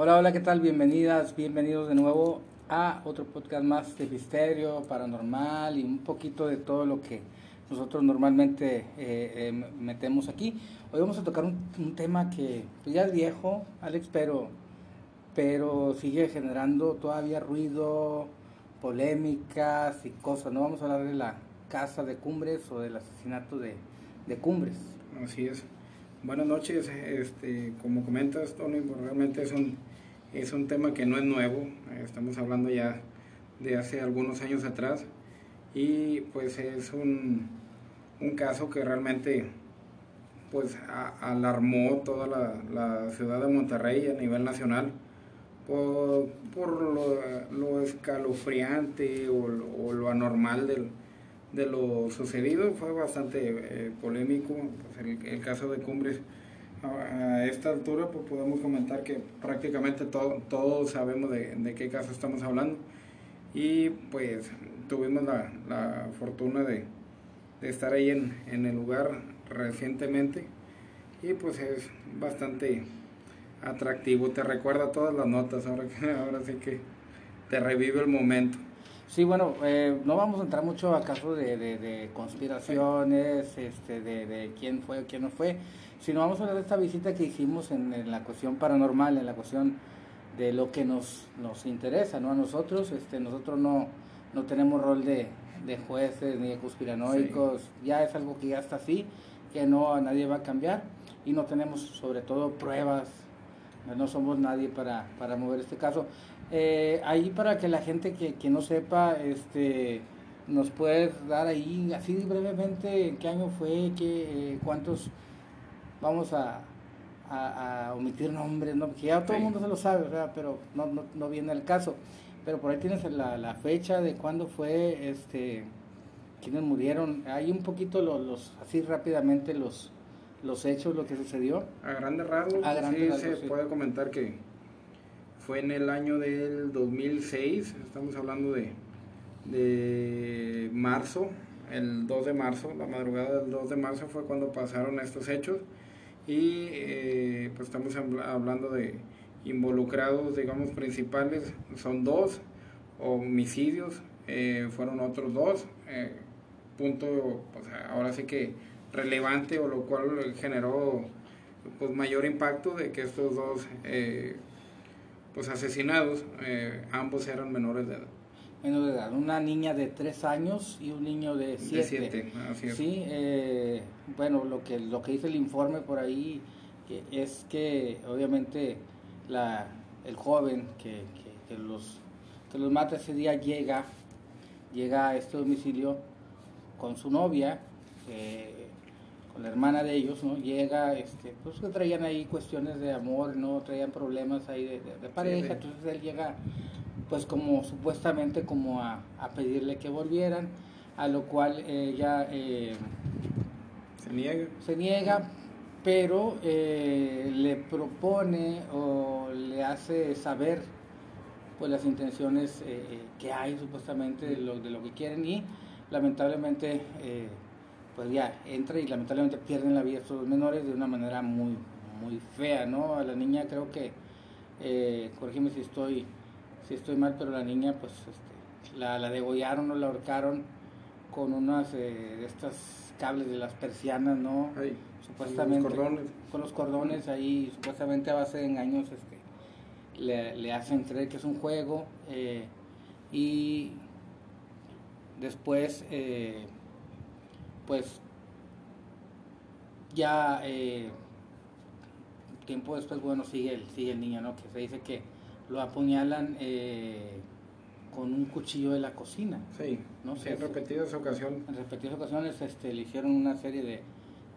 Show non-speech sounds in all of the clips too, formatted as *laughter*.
Hola, hola, ¿qué tal? Bienvenidas, bienvenidos de nuevo a otro podcast más de misterio, paranormal y un poquito de todo lo que nosotros normalmente eh, eh, metemos aquí. Hoy vamos a tocar un, tema que pues, ya es viejo, Alex, pero, pero sigue generando todavía ruido, polémicas y cosas. No vamos a hablar de la casa de Cumbres o del asesinato de, de Cumbres. Así es. Buenas noches, este, como comentas, Tony, pues, realmente es un, es un tema que no es nuevo, estamos hablando ya de hace algunos años atrás y pues es un, un caso que realmente pues alarmó toda la, ciudad de Monterrey a nivel nacional por, por lo, escalofriante o, lo anormal del, de lo sucedido. Fue bastante eh, polémico pues el, caso de Cumbres. A esta altura pues podemos comentar que prácticamente todo, todos sabemos de, de, qué caso estamos hablando. Y pues tuvimos la, la fortuna de, de estar ahí en, en, el lugar recientemente. Y pues es bastante atractivo, te recuerda todas las notas, ahora, *laughs* ahora sí que te revive el momento. Sí, bueno, eh, no vamos a entrar mucho a casos de, de, conspiraciones, este, de, de, quién fue o quién no fue, sino vamos a hablar de esta visita que hicimos en, en, la cuestión paranormal, en la cuestión de lo que nos, nos interesa, ¿no? A nosotros, este, nosotros no, no tenemos rol de, de jueces ni de conspiranoicos, ya es algo que ya está así, que no nadie va a cambiar y no tenemos sobre todo pruebas, no somos nadie para, para mover este caso. Eh, ahí para que la gente que, que, no sepa, este, nos puede dar ahí así brevemente en qué año fue, qué, eh, cuántos, vamos a, a, omitir nombres, ¿no? que ya todo el mundo se lo sabe, pero no, no, no, viene el caso. Pero por ahí tienes la, la fecha de cuándo fue, este, quiénes murieron, hay un poquito los, los así rápidamente los, los hechos, lo que sucedió. A grandes rasgos, sí, se puede comentar que fue en el año del 2006, estamos hablando de, de marzo, el 2 de marzo, la madrugada del 2 de marzo fue cuando pasaron estos hechos y eh, pues estamos hablando de involucrados, digamos, principales, son dos homicidios, eh, fueron otros dos, eh, punto, ahora sí que relevante o lo cual generó pues mayor impacto de que estos dos pues asesinados, eh, ambos eran menores de edad. Menores de edad, una niña de 3 años y un niño de 7. Sí, eh, bueno, lo que, lo que dice el informe por ahí que es que obviamente la, el joven que, que, los, que los mata ese día llega, llega a este domicilio con su novia, eh, la hermana de ellos, ¿no? Llega, este, pues que traían ahí cuestiones de amor, ¿no? Traían problemas ahí de, pareja, entonces él llega, pues como supuestamente como a, pedirle que volvieran, a lo cual ella eh, se niega. Se niega, pero eh, le propone o le hace saber pues las intenciones eh, que hay supuestamente de lo, de lo que quieren y lamentablemente pues ya entra y lamentablemente pierden la vida estos menores de una manera muy, muy fea, ¿no? A la niña creo que, eh, corrígeme si estoy, si estoy mal, pero la niña pues este, la, la degollaron o la ahorcaron con unas eh, de estas cables de las persianas, ¿no? supuestamente. Con los cordones. Con los cordones ahí, supuestamente a base de engaños, este, le, le hacen creer que es un juego eh, y después eh, pues ya eh, tiempo después, bueno, sigue el, sigue el niño, ¿no? Que se dice que lo apuñalan eh, con un cuchillo de la cocina. Sí, ¿no? en repetidas ocasiones. En repetidas ocasiones este, le hicieron una serie de,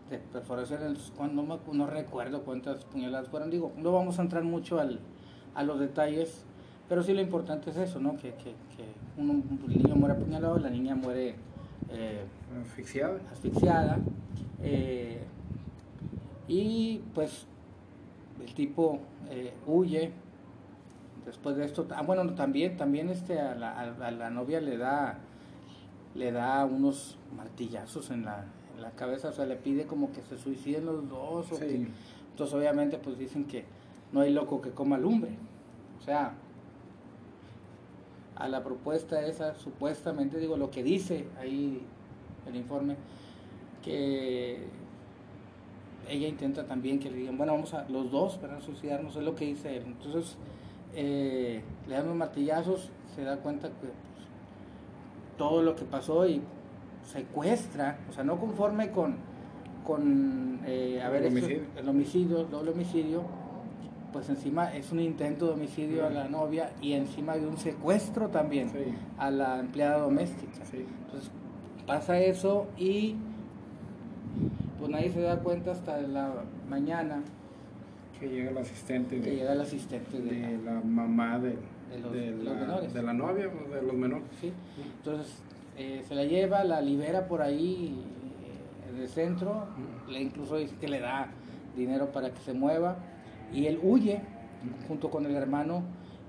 de perforaciones, cuando, no, no, recuerdo cuántas puñaladas fueron, digo, no vamos a entrar mucho al, a los detalles, pero sí lo importante es eso, ¿no? Que, que, que un, niño muere apuñalado, la niña muere eh, asfixiada. asfixiada eh, y pues el tipo eh, huye. Después de esto, ah, bueno, también, también este, a, la, a la novia le da, le da unos martillazos en la, en la cabeza, o sea, le pide como que se suiciden los dos. entonces, obviamente, pues dicen que no hay loco que coma lumbre. O sea, a la propuesta esa, supuestamente, digo, lo que dice ahí el informe, que ella intenta también que le digan, bueno, vamos a los dos para suicidarnos, es lo que dice él. Entonces, eh, le dan los martillazos, se da cuenta que pues, todo lo que pasó y secuestra, o sea, no conforme con, con eh, haber el hecho homicidio. el homicidio, doble homicidio, pues encima es un intento de homicidio a la novia y encima de un secuestro también Sí. a la empleada doméstica. Sí. Entonces pasa eso y pues nadie se da cuenta hasta la mañana Que llega el asistente que de, llega el asistente de, de la- la mamá de, De los- la, menores. de la novia, o de los menores. ¿sí? Entonces eh, se la lleva, la libera por ahí eh, del centro, le incluso dice que le da dinero para que se mueva y él huye junto con el hermano,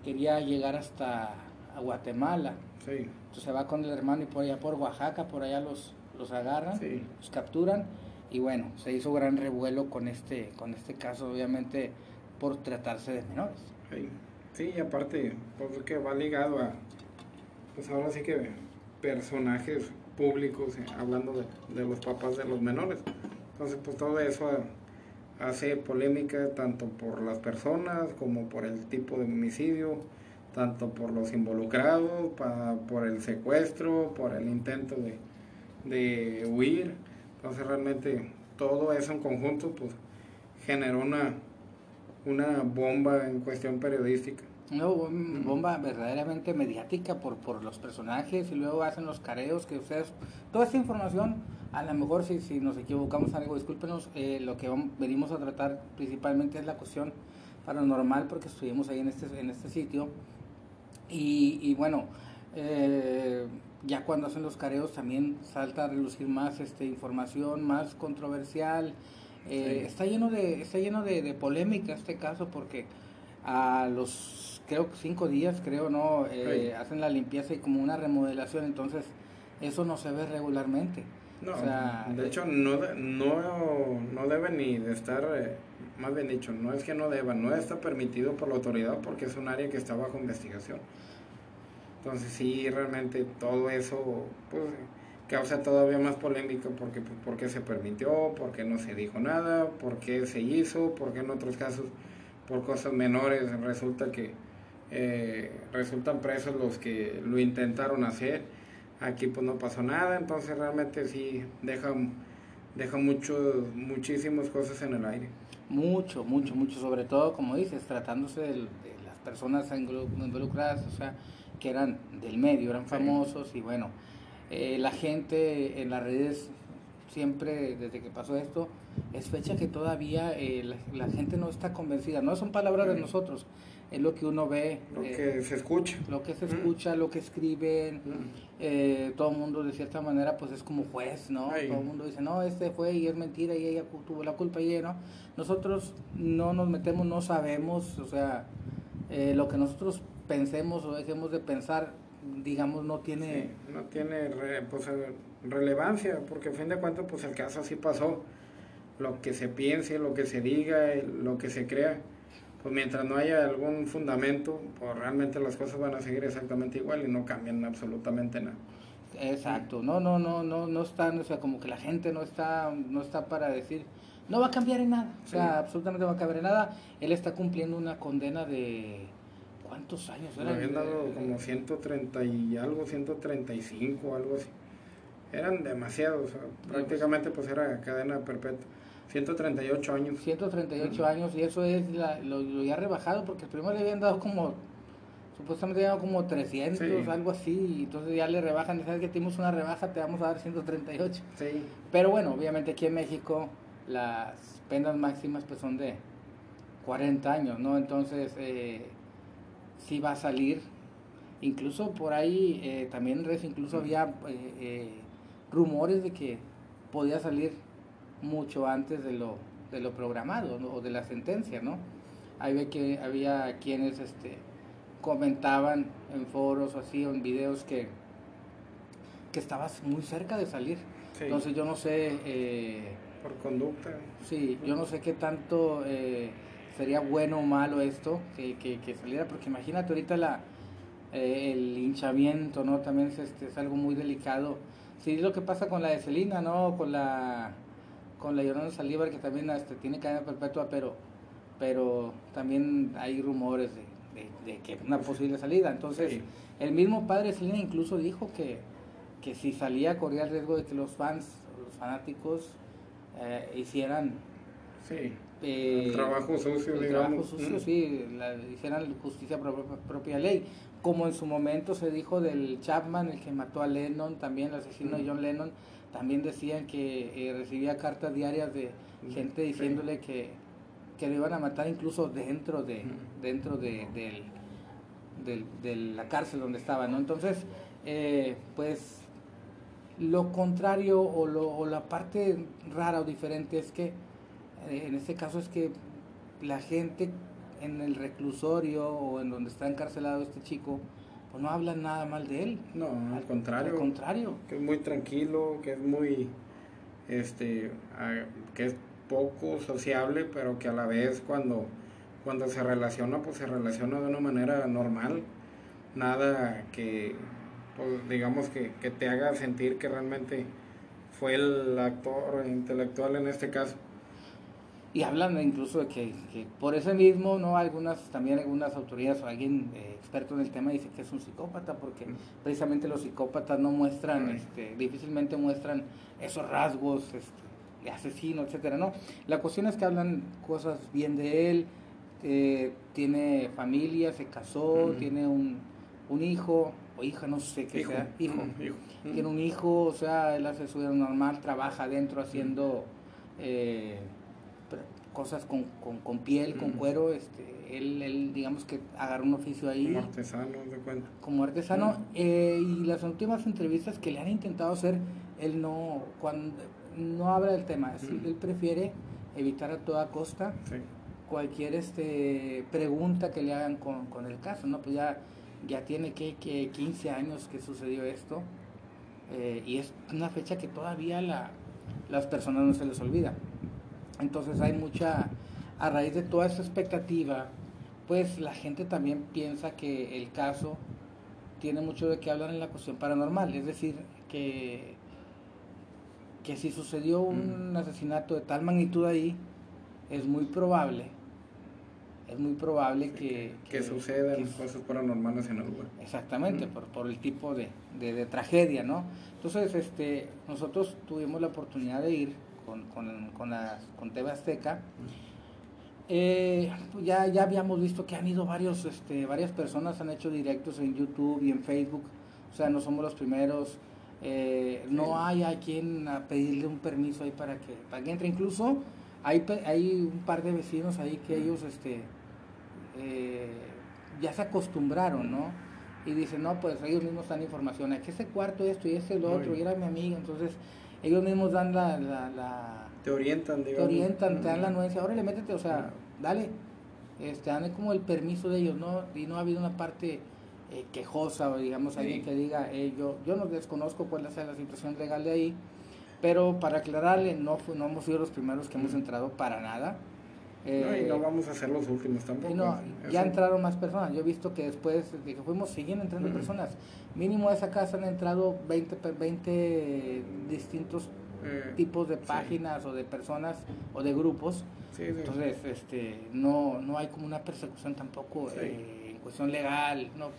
quería llegar hasta a Guatemala. Sí, Entonces se va con el hermano y por allá por Oaxaca, por allá los, los agarran, Sí. los capturan y bueno, se hizo gran revuelo con este, con este caso, obviamente por tratarse de menores. sí. Sí, y aparte, pues que va ligado a, pues ahora sí que personajes públicos, eh, hablando de, de los papás de los menores. Entonces, pues todo eso hace polémica tanto por las personas como por el tipo de homicidio, tanto por los involucrados, pa- por el secuestro, por el intento de, de huir. Entonces realmente todo eso en conjunto pues generó una, una bomba en cuestión periodística. Bom- bomba verdaderamente mediática por, por los personajes y luego hacen los careos que ustedes... Toda esta información, a lo mejor si, si nos equivocamos algo, discúlpenos, eh, lo que vam- venimos a tratar principalmente es la cuestión paranormal porque estuvimos ahí en este, en este sitio y, y bueno, eh, ya cuando hacen los careos también salta a relucir más este, información más controversial. Eh, Sí. Está lleno de está lleno de, de polémica este caso porque a los creo que cinco días creo no Eh, Sí. hacen la limpieza y como una remodelación entonces eso no se ve regularmente. No, O sea, de eh, hecho no, de- no, no debe ni de estar, eh, más bien dicho, no es que no deba, no está permitido por la autoridad porque es un área que está bajo investigación. Entonces sí, realmente todo eso pues, causa todavía más polémica porque pues, se permitió, por qué no se dijo nada, por qué se hizo, por qué en otros casos por cosas menores resulta que eh, resultan presos los que lo intentaron hacer. Aquí pues no pasó nada, entonces realmente sí deja, deja mucho, muchísimas cosas en el aire. Mucho, mucho, mucho, sobre todo, como dices, tratándose de, las personas involucradas, o sea, que eran del medio, eran Sí. famosos y bueno, eh, la gente en las redes siempre, desde que pasó esto, es fecha que todavía eh, la, la gente no está convencida, no son palabras de Sí. nosotros, es lo que uno ve, Lo eh, que se escucha. lo que se Mm. escucha, lo que escriben, Mm. eh, todo el mundo de cierta manera pues es como juez, ¿no? Ay. Todo el mundo dice, no, este fue y es mentira y ella tuvo la culpa y ella no. Nosotros no nos metemos, no sabemos, o sea, eh, lo que nosotros pensemos o dejemos de pensar, digamos, no tiene... Sí, no tiene re- pues, eh, relevancia, porque a fin de cuentas pues el caso así pasó. Lo que se piense, lo que se diga, eh, lo que se crea, pues mientras no haya algún fundamento, pues realmente las cosas van a seguir exactamente igual y no cambian absolutamente nada. Exacto, no, no, no, no, no están, o sea, como que la gente no está, no está para decir, no va a cambiar en nada, o sea, Sí. absolutamente no va a cambiar en nada. Él está cumpliendo una condena de, ¿cuántos años? Le habían dado eh, como 130 y algo, 135, algo así. Eran demasiados, sea, prácticamente pues era cadena perpetua. 138 años. 138 años y eso es la- lo, lo ya rebajado porque primero le habían dado como supuestamente le habían dado como 300 Sí. algo así y entonces ya le rebajan y sabes que tenemos una rebaja te vamos a dar 138 Sí, pero bueno obviamente aquí en México las penas máximas pues son de 40 años no entonces eh, sí va a salir. Incluso por ahí eh, también incluso había eh, eh, rumores de que podía salir mucho antes de lo de lo programado ¿no? o de la sentencia no ahí ve que había quienes este comentaban en foros o así o en videos que que estabas muy cerca de salir sí, entonces yo no sé eh, por conducta. Sí, yo no sé qué tanto eh, sería bueno o malo esto, que, que, que saliera, porque imagínate ahorita la, eh, el hinchamiento, ¿no? También es, este, es algo muy delicado. Sí, lo que pasa con la de Celina, ¿no? Con la, con la Yolanda Salívar, que también este, tiene cadena perpetua, pero, pero también hay rumores de, de, que una posible salida. Entonces, el mismo padre Celina incluso dijo que, que si salía corría el riesgo de que los fans, los fanáticos, eh, hicieran Sí. Eh, el trabajo sucio, el trabajo sucio, sí, la, hicieran justicia por propia ley. Como en su momento se dijo del Chapman, el que mató a Lennon, también el asesino de John Lennon, también decían que eh, recibía cartas diarias de gente diciéndole que, que lo iban a matar incluso dentro de, dentro de, de la cárcel donde estaba, ¿no? Entonces, eh, pues lo contrario o, lo, o la parte rara o diferente es que eh, en este caso es que la gente en el reclusorio o en donde está encarcelado este chico, pues no hablan nada mal de él. No, al, contrario. Al contrario. Que es muy tranquilo, que es muy, este, que es poco sociable, pero que a la vez cuando, cuando se relaciona, pues se relaciona de una manera normal. Nada que, pues, digamos que, que te haga sentir que realmente fue el actor intelectual en este caso y hablan incluso de que, por ese mismo, no algunas también algunas autoridades o alguien eh, experto en el tema dice que es un psicópata porque precisamente los psicópatas no muestran, este, difícilmente muestran esos rasgos este, de asesino, etcétera, no. La cuestión es que hablan cosas bien de él, eh, tiene familia, se casó, tiene un, un hijo o hija, no sé qué sea, hijo, tiene un hijo, o sea, él hace su vida normal, trabaja adentro haciendo eh, cosas con, con, con piel, con cuero, este, él, él, digamos que agarró un oficio ahí. Como artesano, de cuenta. Como artesano, eh, y las últimas entrevistas que le han intentado hacer, él no, cuando, no habla del tema, él prefiere evitar a toda costa cualquier este, pregunta que le hagan con, con, el caso, ¿no? Pues ya, ya tiene que, que 15 años que sucedió esto, eh, y es una fecha que todavía la, las personas no se les olvida. Entonces hay mucha, a raíz de toda esa expectativa, pues la gente también piensa que el caso tiene mucho de qué hablar en la cuestión paranormal, es decir, que, que si sucedió un mm. asesinato de tal magnitud ahí, es muy probable, es muy probable que, que, sucedan cosas paranormales en el lugar. Exactamente, mm. por, por el tipo de, de, de, tragedia, ¿no? Entonces, este, nosotros tuvimos la oportunidad de ir con, con, con, la, con TV Azteca, eh, ya, ya habíamos visto que han ido varios, este, varias personas, han hecho directos en YouTube y en Facebook, o sea, no somos los primeros. Eh, no hay a quien a pedirle un permiso ahí para que, para que entre. Incluso hay, hay un par de vecinos ahí que ellos este, eh, ya se acostumbraron, ¿no? Y dicen, no, pues ellos mismos dan información, que ese cuarto esto y ese lo otro, y era mi amiga, entonces ellos mismos dan la, la, te orientan, digamos. Te orientan, te dan la anuencia, ahora le métete, o sea, dale, este, dan como el permiso de ellos, ¿no? Y no ha habido una parte eh, quejosa, o digamos, alguien que diga, eh, yo, yo no desconozco cuál es la situación legal de ahí, pero para aclararle, no, no hemos sido los primeros que hemos entrado para nada. Eh, no, y no vamos a ser los últimos tampoco. No, ya entraron más personas. Yo he visto que después de que fuimos, siguen entrando personas. Mínimo a esa casa han entrado 20, 20 distintos eh, tipos de páginas o de personas o de grupos. Entonces, este, no, no hay como una persecución tampoco eh, en cuestión legal. No,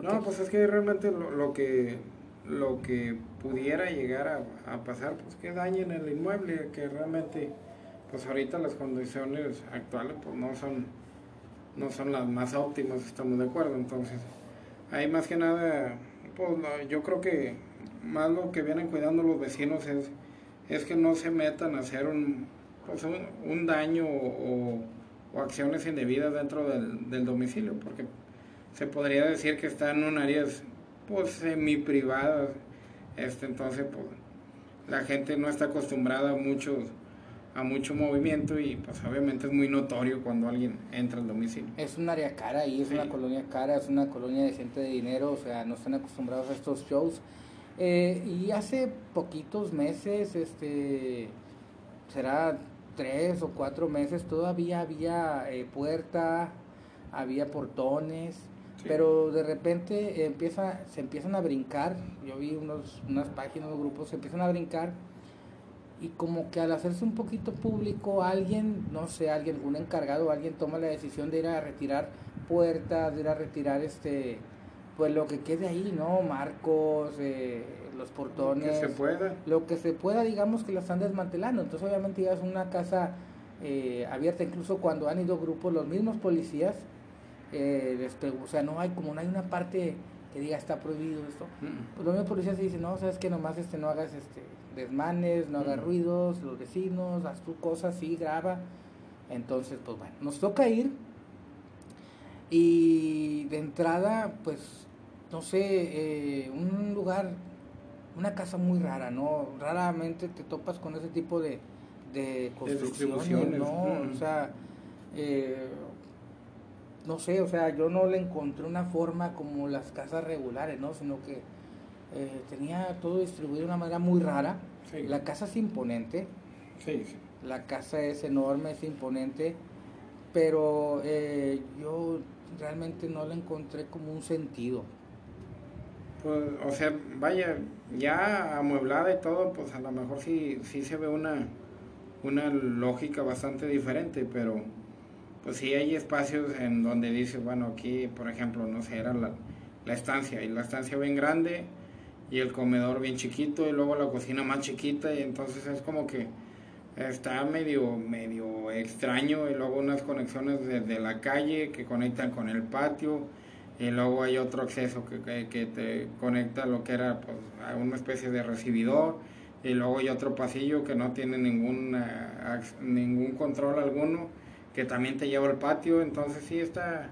no. pues es que realmente lo, lo que lo que pudiera llegar a, a pasar, pues que dañen el inmueble, que realmente pues ahorita las condiciones actuales pues no son no son las más óptimas, estamos de acuerdo, entonces ahí más que nada pues yo creo que más lo que vienen cuidando los vecinos es, es que no se metan a hacer un, pues un, daño o, acciones indebidas dentro del, del, domicilio, porque se podría decir que están en un áreas pues semi privadas, este, entonces pues la gente no está acostumbrada a muchos a mucho movimiento y pues obviamente es muy notorio cuando alguien entra al domicilio. Es un área cara y es una colonia cara, es una colonia de gente de dinero, o sea, no están acostumbrados a estos shows. Eh, y hace poquitos meses, este, será tres o cuatro meses todavía había eh, puerta, había portones, pero de repente empieza, se empiezan a brincar, yo vi unos, unas páginas, unos grupos, se empiezan a brincar y como que al hacerse un poquito público alguien, no sé, alguien, un encargado, alguien toma la decisión de ir a retirar puertas, de ir a retirar este, pues lo que quede ahí, ¿no? Marcos, eh, los portones. Lo que se pueda. Lo que se pueda, digamos que la están desmantelando. Entonces obviamente ya es una casa eh, abierta, incluso cuando han ido grupos, los mismos policías, eh, o sea, no hay como no hay una parte que diga está prohibido esto. Pues los mismos policías dicen, no, sabes que nomás este no hagas este desmanes, no hagas ruidos, los vecinos, haz tu cosa, sí, graba. Entonces, pues bueno, nos toca ir. Y de entrada, pues, no sé, eh, un lugar, una casa muy rara, ¿no? Raramente te topas con ese tipo de, de construcciones, ¿no? O sea, eh, no sé, o sea, yo no le encontré una forma como las casas regulares, ¿no? Sino que eh, tenía todo distribuido de una manera muy rara. La casa es imponente. Sí, La casa es enorme, es imponente, pero eh, yo realmente no le encontré como un sentido. Pues, o sea, vaya, ya amueblada y todo, pues a lo mejor sí, sí se ve una, una lógica bastante diferente, pero pues sí hay espacios en donde dices, bueno, aquí, por ejemplo, no sé, era la, estancia, y la estancia bien grande, y el comedor bien chiquito, y luego la cocina más chiquita, y entonces es como que está medio, medio extraño, y luego unas conexiones desde la calle que conectan con el patio, y luego hay otro acceso que, que, te conecta a lo que era pues, a una especie de recibidor, y luego hay otro pasillo que no tiene ningún, ningún control alguno que también te lleva al patio, entonces sí está,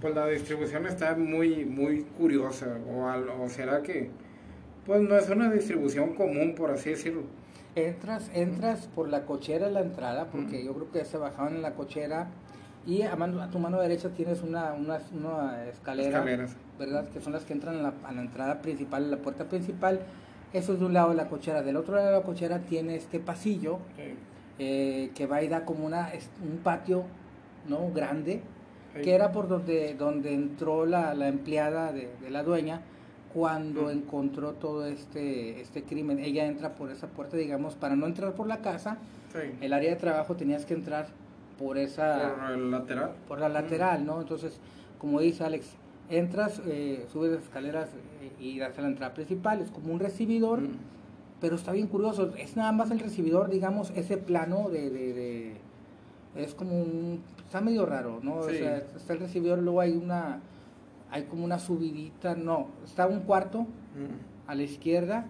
pues la distribución está muy, muy curiosa, o, o será que, pues no es una distribución común, por así decirlo. Entras, entras por la cochera en la entrada, porque yo creo que se bajaban en la cochera, y a, mano, a tu mano derecha tienes una, una, una escalera, Escaleras. ¿verdad? Que son las que entran a la, a la entrada principal, a la puerta principal. Eso es de un lado de la cochera. Del otro lado de la cochera tiene este pasillo eh, que va y da como una, un patio ¿no? grande, que era por donde, donde entró la, la empleada de, la dueña cuando encontró todo este, este crimen. Ella entra por esa puerta, digamos, para no entrar por la casa, el área de trabajo tenías que entrar por esa... Por el lateral. Por la lateral, ¿no? Entonces, como dice Alex, entras, eh, subes las escaleras eh, y das a la entrada principal, es como un recibidor pero está bien curioso, es nada más el recibidor, digamos, ese plano de, de, es como un, está medio raro, ¿no? O sea, está el recibidor, luego hay una, hay como una subidita, no, está un cuarto mm. a la izquierda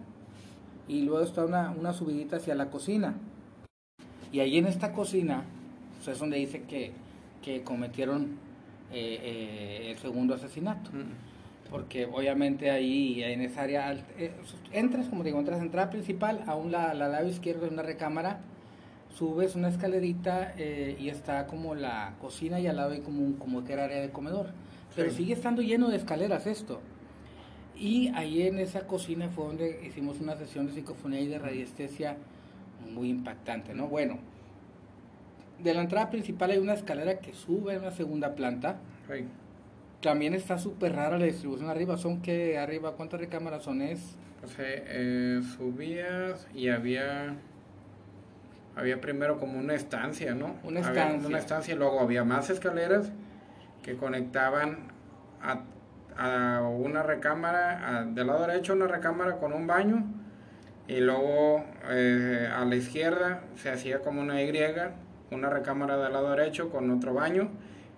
y luego está una, una subidita hacia la cocina. Y ahí en esta cocina, pues es donde dice que, que cometieron eh, eh, el segundo asesinato. Mm porque obviamente ahí en esa área eh, entras, como digo, entras a entrada principal, a un la, lado izquierdo de una recámara, subes una escalerita y está como la cocina y al lado hay como, un, como que era área de comedor. Pero sigue estando lleno de escaleras esto. Y ahí en esa cocina fue donde hicimos una sesión de psicofonía y de radiestesia muy impactante, ¿no? Bueno, de la entrada principal hay una escalera que sube a una segunda planta. También está súper rara la distribución arriba. ¿Son qué arriba? ¿Cuántas recámaras son? Es? Pues eh, subías y había había primero como una estancia, ¿no? Una estancia. Había una estancia y luego había más escaleras que conectaban a, a una recámara, del lado derecho una recámara con un baño y luego eh, a la izquierda se hacía como una Y, una recámara del lado derecho con otro baño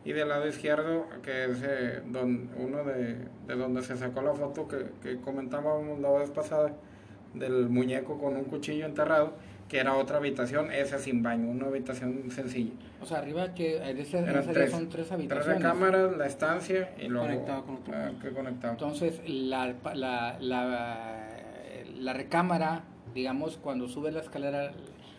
y del lado izquierdo, que es eh, uno de, de, donde se sacó la foto que, que, comentábamos la vez pasada, del muñeco con un cuchillo enterrado, que era otra habitación, esa sin baño, una habitación sencilla. O sea, arriba que en ese, tres, son tres habitaciones. Tres recámaras, la estancia y luego conectado con otro. Ah, que conectado. Entonces, la, la, la, la, recámara, digamos, cuando sube la escalera,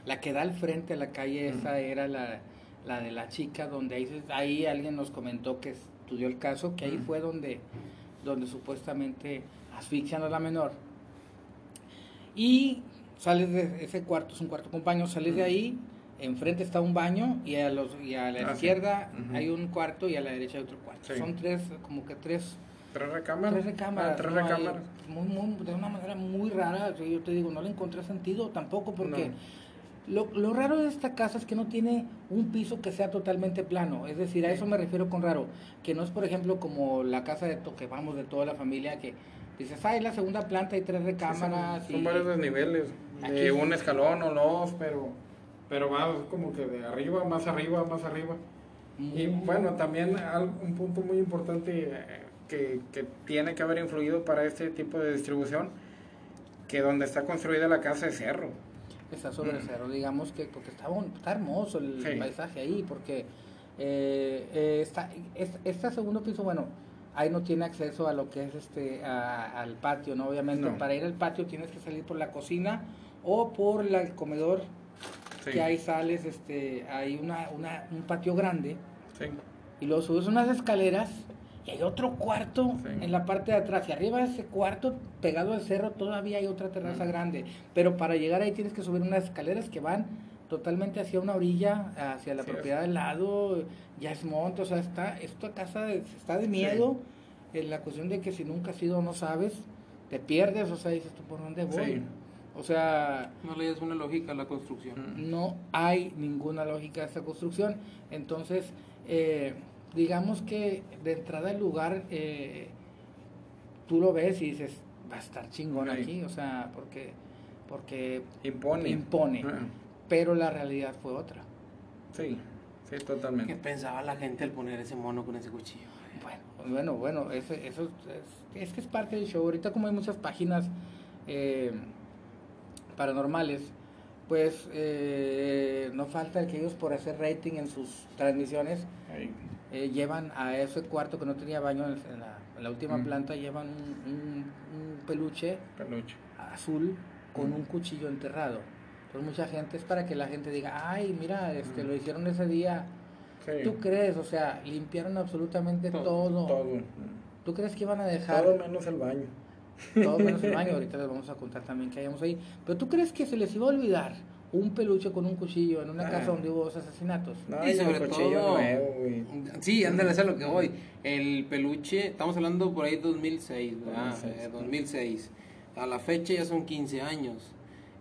la que da al frente a la calle, esa era la la de la chica, donde ahí, ahí alguien nos comentó que estudió el caso, que ahí fue donde, donde supuestamente asfixian a la menor. Y sales de ese cuarto, es un cuarto compañero, sales de ahí, enfrente está un baño y a, los, y a la Ah, sí. izquierda hay un cuarto y a la derecha hay otro cuarto. Sí. Son tres, como que tres, ¿Tres recámaras? tres recámaras. Ah, tres ¿no? Ahí, recámaras. muy- muy- de una manera muy rara. o sea, yo te digo, no le encontré sentido tampoco porque lo, lo raro de esta casa es que no tiene un piso que sea totalmente plano. Es decir, a eso me refiero con raro. Que no es, por ejemplo, como la casa de to- que vamos de toda la familia que dices, ah, es la segunda planta, hay tres Sí, recámaras. son, son y- varios desniveles, Aquí- de un escalón o dos, pero, pero va como que de arriba, más arriba, más arriba. Y Mm. bueno, también un punto muy importante eh, que, que tiene que haber influido para este tipo de distribución, que donde está construida la casa es cerro. está sobre el cerro, digamos que porque está, está hermoso el Sí. paisaje ahí, porque eh, eh, está, es- este segundo piso, bueno, ahí no tiene acceso a lo que es este a- al patio, ¿no? Obviamente No. para ir al patio tienes que salir por la cocina o por la- el comedor, Sí, que ahí sales, este, hay una, una, un patio grande sí, y luego subes unas escaleras y hay otro cuarto Sí. en la parte de atrás. Y arriba de ese cuarto, pegado al cerro, todavía hay otra terraza grande. Pero para llegar ahí tienes que subir unas escaleras que van totalmente hacia una orilla, hacia la Sí, propiedad del lado. Ya es monte, o sea, está, esta casa de- está de miedo. En la cuestión de que si nunca has ido no sabes, te pierdes, o sea, dices tú por dónde voy. Sí. O sea, No le das una lógica a la construcción. Mm. no hay ninguna lógica a esta construcción. Entonces, eh, digamos que de entrada el lugar, eh, tú lo ves y dices, va a estar chingón aquí, o sea, porque, porque impone. impone. Ah, Pero la realidad fue otra. Sí, sí, ¿Qué totalmente. pensaba la gente al poner ese mono con ese cuchillo? Bueno, bueno, bueno, eso, eso es, es que es parte del show. Ahorita como hay muchas páginas eh, paranormales, pues eh, no falta el que ellos por hacer rating en sus transmisiones eh, llevan a ese cuarto que no tenía baño en, en la, en la última Mm. planta, llevan un, un- un peluche Peluche. azul con Mm. un cuchillo enterrado. Entonces mucha gente es para que la gente diga, ay, mira, este, Mm. lo hicieron ese día. Sí. ¿Tú crees? O sea, limpiaron absolutamente Todo, todo. Todo. ¿Tú crees que iban a dejar Todo menos el baño. todo menos el baño? *laughs* Ahorita les vamos a contar también que hayamos ahí. Pero ¿tú crees que se les iba a olvidar un peluche con un cuchillo en una Ah. casa donde hubo dos asesinatos? No, Y sobre todo- nuevo, güey. Sí, ándale, es a lo que voy. El peluche, estamos hablando por ahí 2006, ¿verdad? 2006. Eh, 2006. A la fecha ya son 15 años.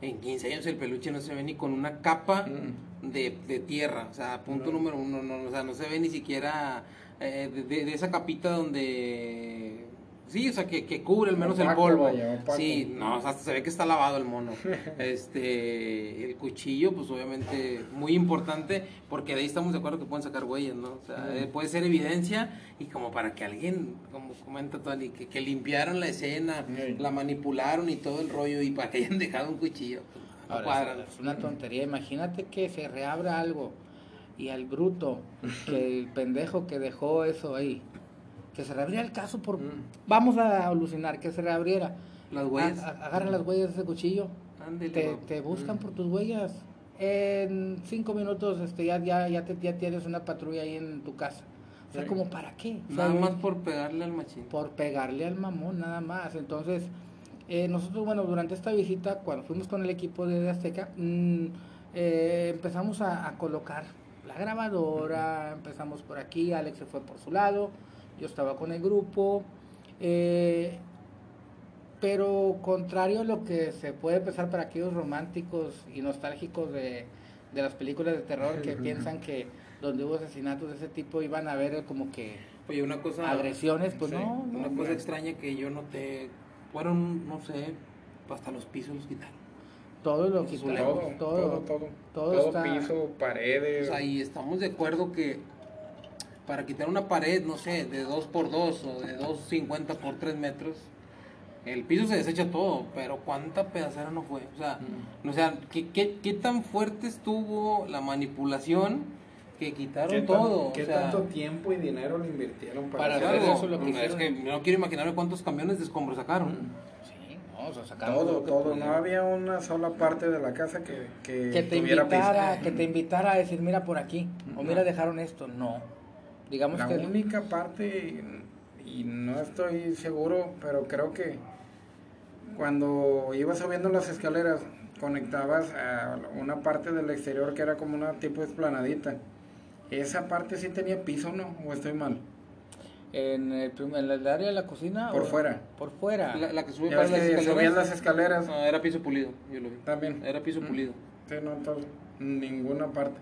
En 15 años el peluche no se ve ni con una capa Mm. de, de tierra. O sea, punto No. número uno, no, o sea, no se ve ni siquiera eh, de, de- de esa capita donde... Sí, o sea, que, que cubre al menos el polvo. vaya. Sí, no, o sea, se ve que está lavado el mono. *laughs* Este, el cuchillo, pues obviamente muy importante, porque de ahí estamos de acuerdo que pueden sacar huellas, ¿no? O sea, eh, puede ser evidencia y como para que alguien, como comenta Tony, que, que limpiaron la escena, la manipularon y todo el rollo y para que hayan dejado un cuchillo. pues, no Ahora, es una tontería. Imagínate que se reabra algo y al bruto, que el *laughs* pendejo que dejó eso ahí, que se reabriera el caso por... Mm. Vamos a alucinar, que se reabriera. Las huellas. A- a- agarra las huellas de ese cuchillo. Ándele, Te, te buscan Mm. por tus huellas. En cinco minutos este, ya, ya, ya, te, ya tienes una patrulla ahí en tu casa. O sea, Sí. como para qué? O sea, Nada más por pegarle al machín. por pegarle al mamón, nada más. Entonces, eh, nosotros, bueno, durante esta visita, cuando fuimos con el equipo de Azteca, mm, eh, empezamos a, a colocar la grabadora, empezamos por aquí, Alex se fue por su lado, yo estaba con el grupo, eh, pero contrario a lo que se puede pensar para aquellos románticos y nostálgicos de, de las películas de terror que piensan que donde hubo asesinatos de ese tipo iban a ver como que Oye, una cosa... agresiones, pues Sí, no, Una no, cosa extraña que yo noté, fueron, no sé, hasta los pisos los quitaron. todo lo quitamos, Todo, todo, todo, todo. todo Todo, está- piso, paredes. O sea, y estamos de acuerdo que para quitar una pared, no sé, de 2 por 2 o de 2.50 por 3 metros, el piso se desecha todo, pero ¿cuánta pedacera no fue? O sea, Mm. o sea ¿qué, qué, qué tan fuerte estuvo la manipulación que quitaron ¿Qué, tan- todo? qué o sea, tanto tiempo y dinero le invirtieron para, Para hacer eso lo que es hicieron. que no quiero imaginarme cuántos camiones de escombros sacaron. Sí, no, o sea, sacamos Todo, todo. pudimos. No había una sola parte de la casa que, que, que te tuviera invitara, piso. que te invitara a decir, mira por aquí, o No. mira dejaron esto, no. Digamos La que única parte, y no estoy seguro, pero creo que cuando iba subiendo las escaleras, conectabas a una parte del exterior que era como una tipo esplanadita. Esa parte sí tenía piso, ¿no? ¿O estoy mal? En el, prim- en el área de la cocina. Por o- fuera. Por fuera. La, la que sube para las escaleras. subían las escaleras. No, era piso pulido, yo lo vi. También. Era piso Mm. pulido. Sí, no, entonces, ninguna parte.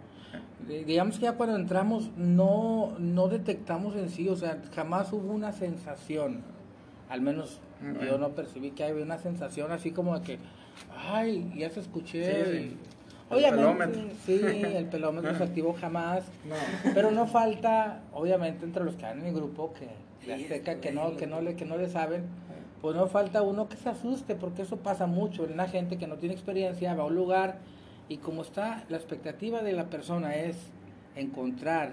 Eh, Digamos que ya cuando entramos no, no detectamos en sí, o sea, jamás hubo una sensación, al menos Mm, yo no percibí que había una sensación así como de que, ay, ya se escuché. Sí, El Obviamente, pelómetro. sí, el pelómetro se *laughs* activó jamás, No. pero no falta, obviamente, entre los que van en mi grupo, que azteca, que no, que no le, que no le saben, pues no falta uno que se asuste, porque eso pasa mucho. Una gente que no tiene experiencia va a un lugar y como está, la expectativa de la persona es encontrar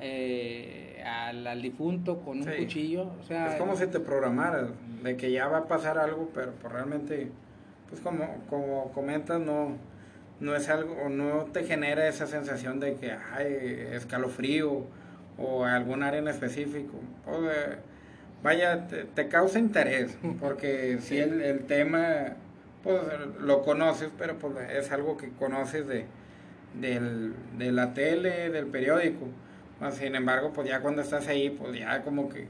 eh, al, al difunto con un Sí. cuchillo, o sea, Es como si te programaras de que ya va a pasar algo, pero pues realmente, pues como, como comentas, no, no es algo, o no te genera esa sensación de que hay escalofrío o algún área en específico. Pues, eh, vaya, te, te causa interés, porque si el, el tema, pues lo conoces, pero pues es algo que conoces de, del, de la tele, del periódico. Mas, Sin embargo, pues ya cuando estás ahí, pues ya como que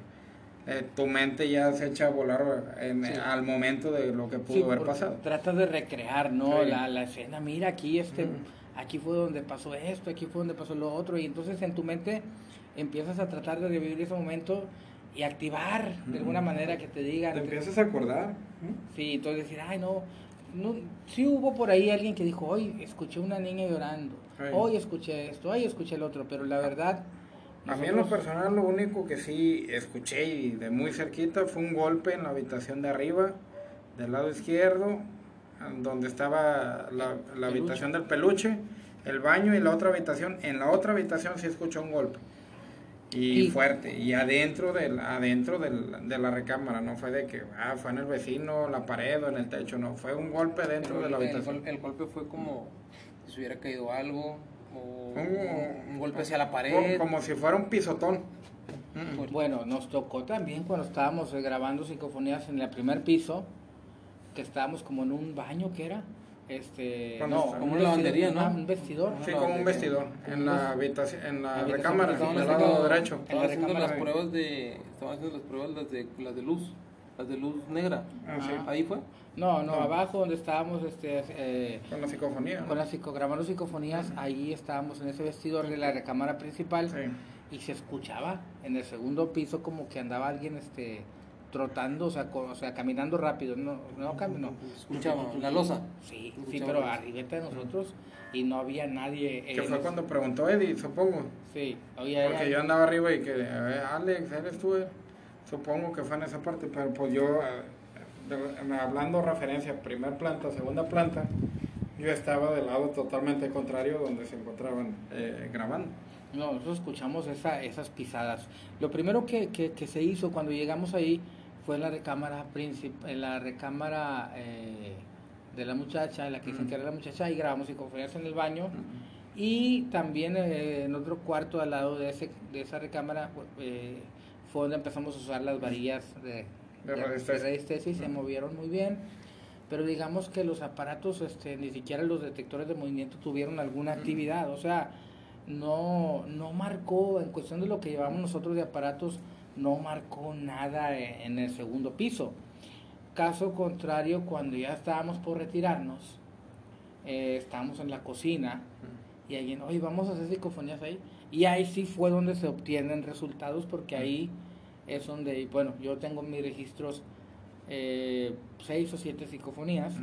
eh, tu mente ya se echa a volar en- Sí. al momento de lo que pudo Sí, haber pasado. Tratas de recrear, ¿no? Sí. La, la escena, mira aquí este, aquí fue donde pasó esto, aquí fue donde pasó lo otro, y entonces en tu mente empiezas a tratar de revivir ese momento y activar de alguna manera que te digan. Te empiezas a acordar. Sí, entonces decir, ay no, no, sí hubo por ahí alguien que dijo, hoy escuché una niña llorando, hoy escuché esto, hoy escuché el otro, pero la verdad... A mí en lo personal lo único que sí escuché y de muy cerquita fue un golpe en la habitación de arriba, del lado izquierdo, donde estaba la, la habitación del peluche, el baño y la otra habitación. En la otra habitación sí escuché un golpe. Y, Y- fuerte, y adentro, del, adentro del, de la recámara, no fue de que ah, fue en el vecino, la pared o en el techo, no, fue un golpe dentro El, de la habitación. el golpe fue como si hubiera caído algo, o Un- un, un golpe hacia la pared. como si fuera un pisotón. Fuerte. Bueno, nos tocó también cuando estábamos eh, grabando psicofonías en el primer piso, que estábamos como en un baño, ¿qué era? Este, no, está- como un una lavandería, ¿no? Un vestidor. Sí, como un vestidor, en la habitación, en la recámara, del lado derecho. estaban En la haciendo las pruebas de estaban haciendo las pruebas las de las de luz, las de luz negra. Ah, sí. Ahí fue. No, no, abajo donde estábamos este, eh, Con la psicofonía. con las grabando psicofonías, ahí estábamos en ese vestidor de la recámara principal y se escuchaba en el segundo piso como que andaba alguien este trotando, o sea, co- o sea caminando rápido, no, no, cam- no. Escuchaba la losa. Sí, sí, pero arribita de nosotros y no había nadie. Que en fue cuando preguntó Eddie, supongo. Sí, oye, Porque yo andaba arriba y que, eh, Alex, eres tú. eh. Supongo que fue en esa parte, pero pues yo, eh, hablando referencia, primer planta, segunda planta, yo estaba del lado totalmente contrario donde se encontraban eh, grabando. No, nosotros escuchamos esa, esas pisadas. Lo primero que, que, que se hizo cuando llegamos ahí fue en la recámara princip- en la recámara eh, de la muchacha, en la que que era la muchacha, y grabamos psicofonías en el baño. Y también eh, en otro cuarto al lado de, ese, de esa recámara eh, fue donde empezamos a usar las varillas de, De radiestesia. radiestesia y se movieron muy bien. Pero digamos que los aparatos, este, ni siquiera los detectores de movimiento tuvieron alguna actividad. O sea, no, no marcó, en cuestión de lo que llevamos nosotros de aparatos, no marcó nada en, el segundo piso. Caso contrario, cuando ya estábamos por retirarnos, eh, estábamos en la cocina y alguien, oye, vamos a hacer psicofonías ahí. Y ahí sí fue donde se obtienen resultados, porque ahí es donde, bueno, yo tengo en mis registros eh, seis o siete psicofonías,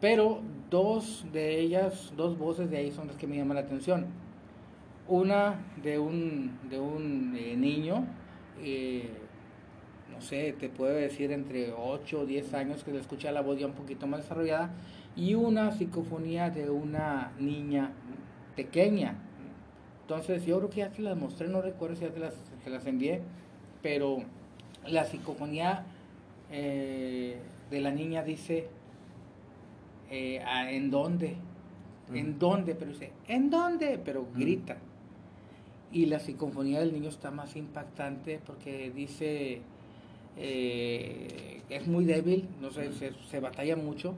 pero dos de ellas, dos voces de ahí son las que me llaman la atención. Una de un, de un eh, niño, eh, no sé, te puedo decir entre 8 o 10 años que le escucha la voz ya un poquito más desarrollada, y una psicofonía de una niña pequeña. Entonces yo creo que ya te las mostré, no recuerdo si ya te las, te las envié, pero la psicofonía eh, de la niña dice, eh, ¿en dónde? ¿En dónde? Pero dice, ¿en dónde? Pero grita. Y la psicofonía del niño está más impactante porque dice, eh, es muy débil, no sé, se, se batalla mucho,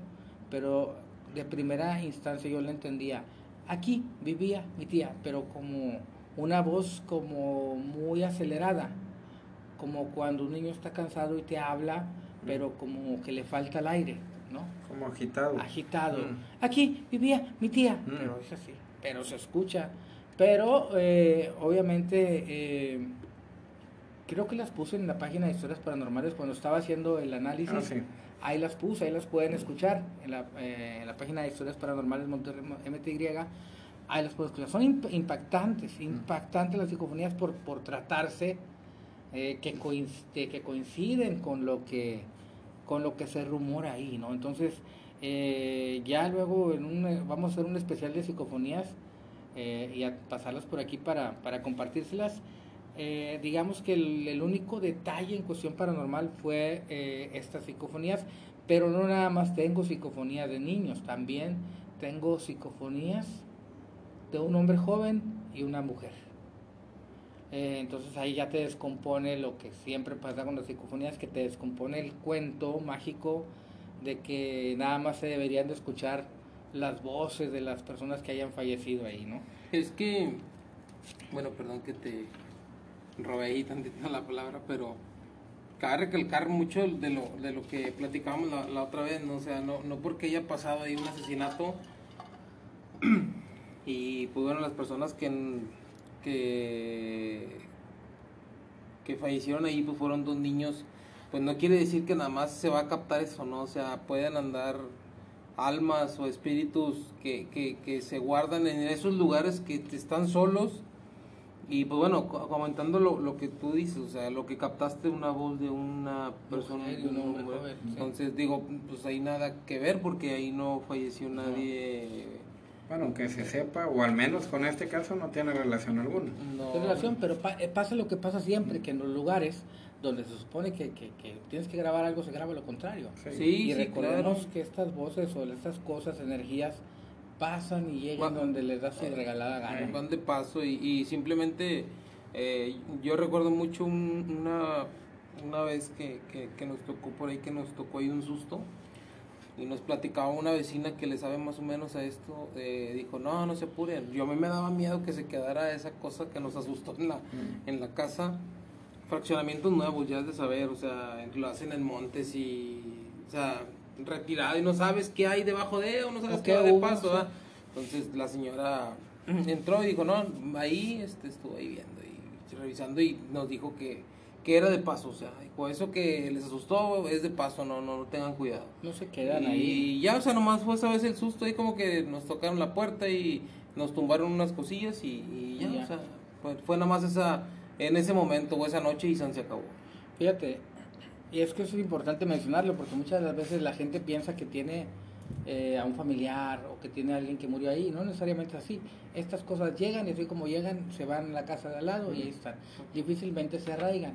pero de primera instancia yo le entendía. Aquí vivía mi tía, pero como una voz como muy acelerada, como cuando un niño está cansado y te habla, pero como que le falta el aire, ¿no? Como agitado. Agitado. Mm. Aquí vivía mi tía, Mm. pero es así, pero se escucha. Pero eh, obviamente eh, creo que las puse en la página de historias paranormales cuando estaba haciendo el análisis. Ah, sí. Ahí las puse, ahí las pueden escuchar en la, eh, en la página de historias paranormales Monterrey MTY. Ahí las pueden escuchar. Son imp- impactantes, impactantes las psicofonías por, por tratarse eh, que, coinc- de que coinciden con lo que con lo que se rumora ahí, ¿no? Entonces, eh, ya luego en un, vamos a hacer un especial de psicofonías eh, y a pasarlas por aquí para, para compartírselas. Eh, digamos que el, único detalle en cuestión paranormal fue eh, estas psicofonías, pero no nada más tengo psicofonías de niños, también tengo psicofonías de un hombre joven y una mujer. Eh, entonces ahí ya te descompone lo que siempre pasa con las psicofonías, que te descompone el cuento mágico de que nada más se deberían de escuchar las voces de las personas que hayan fallecido ahí, ¿no? Es que, bueno, perdón que te robé ahí tantito la palabra, pero cabe recalcar mucho de lo, de lo que platicábamos la, la otra vez, ¿no? O sea, no, no porque haya pasado ahí un asesinato *clears throat* y pues bueno, las personas que, que, que fallecieron ahí pues fueron dos niños, pues no quiere decir que nada más se va a captar eso, ¿no? O sea, pueden andar almas o espíritus que, que, que se guardan en esos lugares que están solos. Y pues bueno, co- comentando lo, lo que tú dices, o sea, lo que captaste una voz de una persona, Mujer y un hombre hombre. joven, sí. entonces digo, pues ahí nada que ver porque ahí no falleció nadie. Bueno, que se sepa, o al menos con este caso no tiene relación alguna. No, de relación, pero pa- eh, pasa lo que pasa siempre, que en los lugares donde se supone que, que- que tienes que grabar algo, se graba lo contrario. Sí. Sí, y sí, recordemos claro. que estas voces o estas cosas, energías, pasan y llegan Cuando- donde les da su regalada gana. van de paso y, y simplemente eh, yo recuerdo mucho un- una, una vez que, que, que nos tocó por ahí, que nos tocó ahí un susto y nos platicaba una vecina que le sabe más o menos a esto, eh, dijo, no, no se apuren, yo a mí me daba miedo que se quedara esa cosa que nos asustó en la, en la casa, fraccionamientos nuevos, ya es de saber, o sea, lo hacen en montes y, o sea, retirado y no sabes qué hay debajo de o no sabes O qué va de hubo, paso. Entonces la señora *clears throat* entró y dijo, no, ahí este, estuvo ahí viendo y revisando y nos dijo que, que era de paso, o sea, dijo, eso que les asustó es de paso, no, no, no tengan cuidado. No se quedan y ahí. ya, o sea, nomás fue esa vez el susto ahí como que nos tocaron la puerta y nos tumbaron unas cosillas y, y ya, Y ya. o sea, fue, fue nada más esa, en ese momento o esa noche y san se acabó. Fíjate, y es que eso es importante mencionarlo porque muchas de las veces la gente piensa que tiene eh, a un familiar o que tiene a alguien que murió ahí, no necesariamente así. Estas cosas llegan y así como llegan, se van a la casa de al lado y ahí están. Difícilmente se arraigan,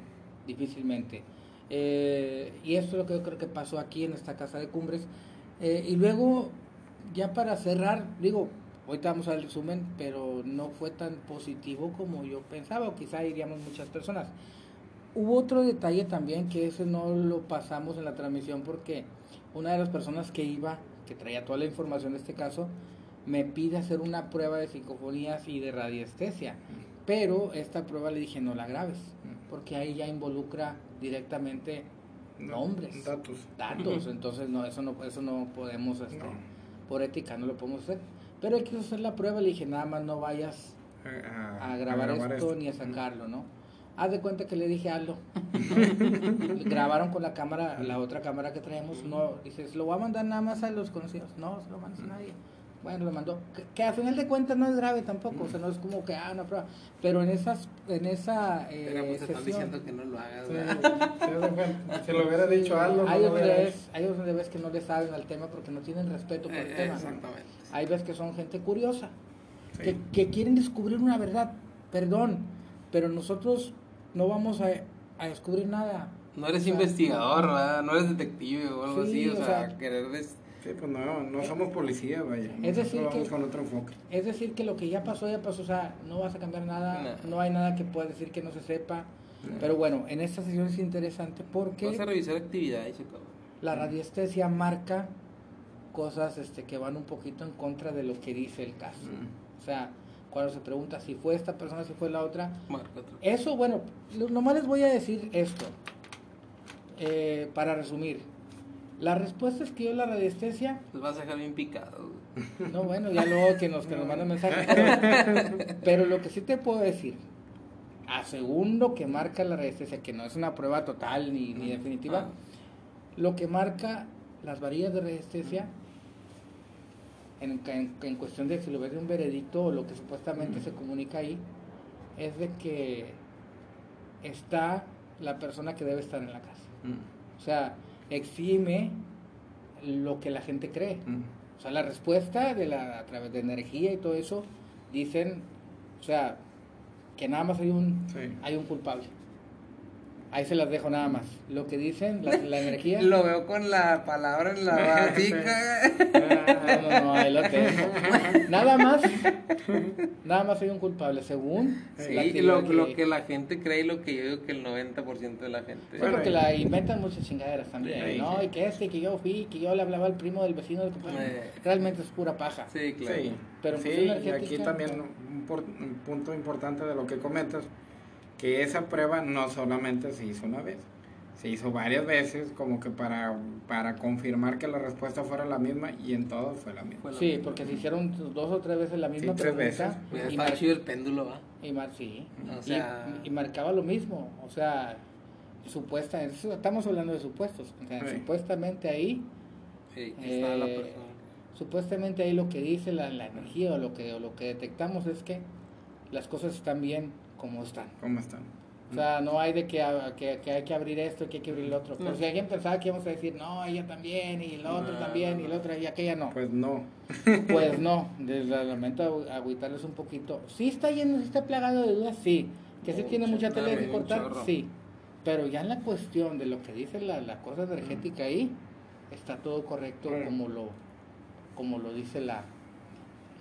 difícilmente. Eh, y esto es lo que yo creo que pasó aquí en esta casa de cumbres. Eh, y luego, ya para cerrar, digo, ahorita vamos al resumen, pero no fue tan positivo como yo pensaba, o quizá iríamos muchas personas. Hubo otro detalle también que ese no lo pasamos en la transmisión porque una de las personas que iba, que traía toda la información de este caso, me pide hacer una prueba de psicofonías y de radiestesia. Pero esta prueba le dije no la grabes, porque ahí ya involucra directamente nombres, Datos. datos. *laughs* Entonces no, eso no, eso no podemos, este, No. por ética no lo podemos hacer. Pero él quiso hacer la prueba, le dije nada más no vayas Eh, a grabar, esto, esto. ni a sacarlo, ¿no? Haz de cuenta que le dije hazlo. *laughs* Grabaron con la cámara, la otra cámara que traemos, no, dices, lo voy a mandar nada más a los conocidos, no, se lo mandas a nadie. Bueno, lo mandó, que, que a final de cuentas no es grave tampoco, o sea, no es como que, ah, una prueba, pero en esas, en esa eh, Pero pues te están sesión, diciendo que no lo hagas. *laughs* Si lo hubiera dicho algo, no hay hubiera ves, hay donde ves que no le saben al tema porque no tienen respeto por el Eh, tema. Exactamente. Hay veces que son gente curiosa, Sí. que, que quieren descubrir una verdad, perdón, pero nosotros no vamos a, a descubrir nada. No eres O sea, investigador, ¿verdad? No eres detective o algo Sí, así, o, o sea, sea, querer des- Sí, pues no, no somos policías, vaya. Es decir vamos que- con otro enfoque. Es decir, que lo que ya pasó, ya pasó, o sea, no vas a cambiar nada, No. no hay nada que pueda decir que no se sepa. Pero bueno, en esta sesión es interesante Vas a porque revisar actividades la radiestesia marca cosas este, que van un poquito en contra de lo que dice el caso. Mm. O sea, cuando se pregunta si fue esta persona, si fue la otra. Marca otro. Eso, bueno, lo- nomás les voy a decir esto, eh, para resumir. Las respuestas que dio la radiestesia, Los vas a dejar bien picados. güey. *laughs* no, bueno, ya luego que nos, que nos mandan mensajes. *laughs* Pero, pero lo que sí te puedo decir, a según lo que marca la radiestesia, que no es una prueba total ni, ni definitiva, Ah. lo que marca las varillas de resistencia en, en- en cuestión de si lo ves de un veredicto o lo que supuestamente se comunica ahí es de que está la persona que debe estar en la casa. Mm. O sea, exime lo que la gente cree. Mm. O sea, la respuesta de la, a través de energía y todo eso dicen, o sea, que nada más hay un, Sí. hay un culpable. Ahí se las dejo nada más. Lo que dicen, la, la *laughs* energía. Lo veo con la palabra en la *laughs* batica. No, no, no, ahí lo tengo. *laughs* Nada más, nada más hay un culpable, según Sí, la y teoría lo, lo que la gente cree y lo que yo digo que el 90% de la gente. Sí, Bueno, porque y- la inventan muchas chingaderas también, Sí, ¿no? sí. Y que este, que yo fui, que yo le hablaba al primo del vecino, del papá. Eh. realmente es pura paja. Sí, claro. Sí, Pero sí, función y aquí también un, por- un punto importante de lo que comentas, que esa prueba no solamente se hizo una vez, se hizo varias veces como que para, para confirmar que la respuesta fuera la misma y en todas fue la misma. Sí, porque se hicieron dos o tres veces la misma Sí, tres pregunta. veces. Pues Y, mar- chido el péndulo, ¿va? y mar- sí. O Y- sea- y, marcaba lo mismo. O sea, supuesta, eso- estamos hablando de supuestos. O sea, Sí. supuestamente ahí, está la Eh, persona. supuestamente ahí lo que dice la, la energía o lo que, o lo que detectamos es que las cosas están bien como están. ¿Cómo están? O sea, no hay de que, que, que hay que abrir esto, que hay que abrir lo otro. Por No. si alguien pensaba que íbamos a decir, no, ella también, y el otro No, también, no, y el otro, y aquella no. Pues no. Pues *laughs* no, lamento agüitarles un poquito. Sí está lleno, sí está plagado de dudas, sí. Que sí tiene mucha tela que cortar, sí. Pero ya en la cuestión de lo que dice la, la cosa energética ahí, está todo correcto Mm. como lo como lo dice la,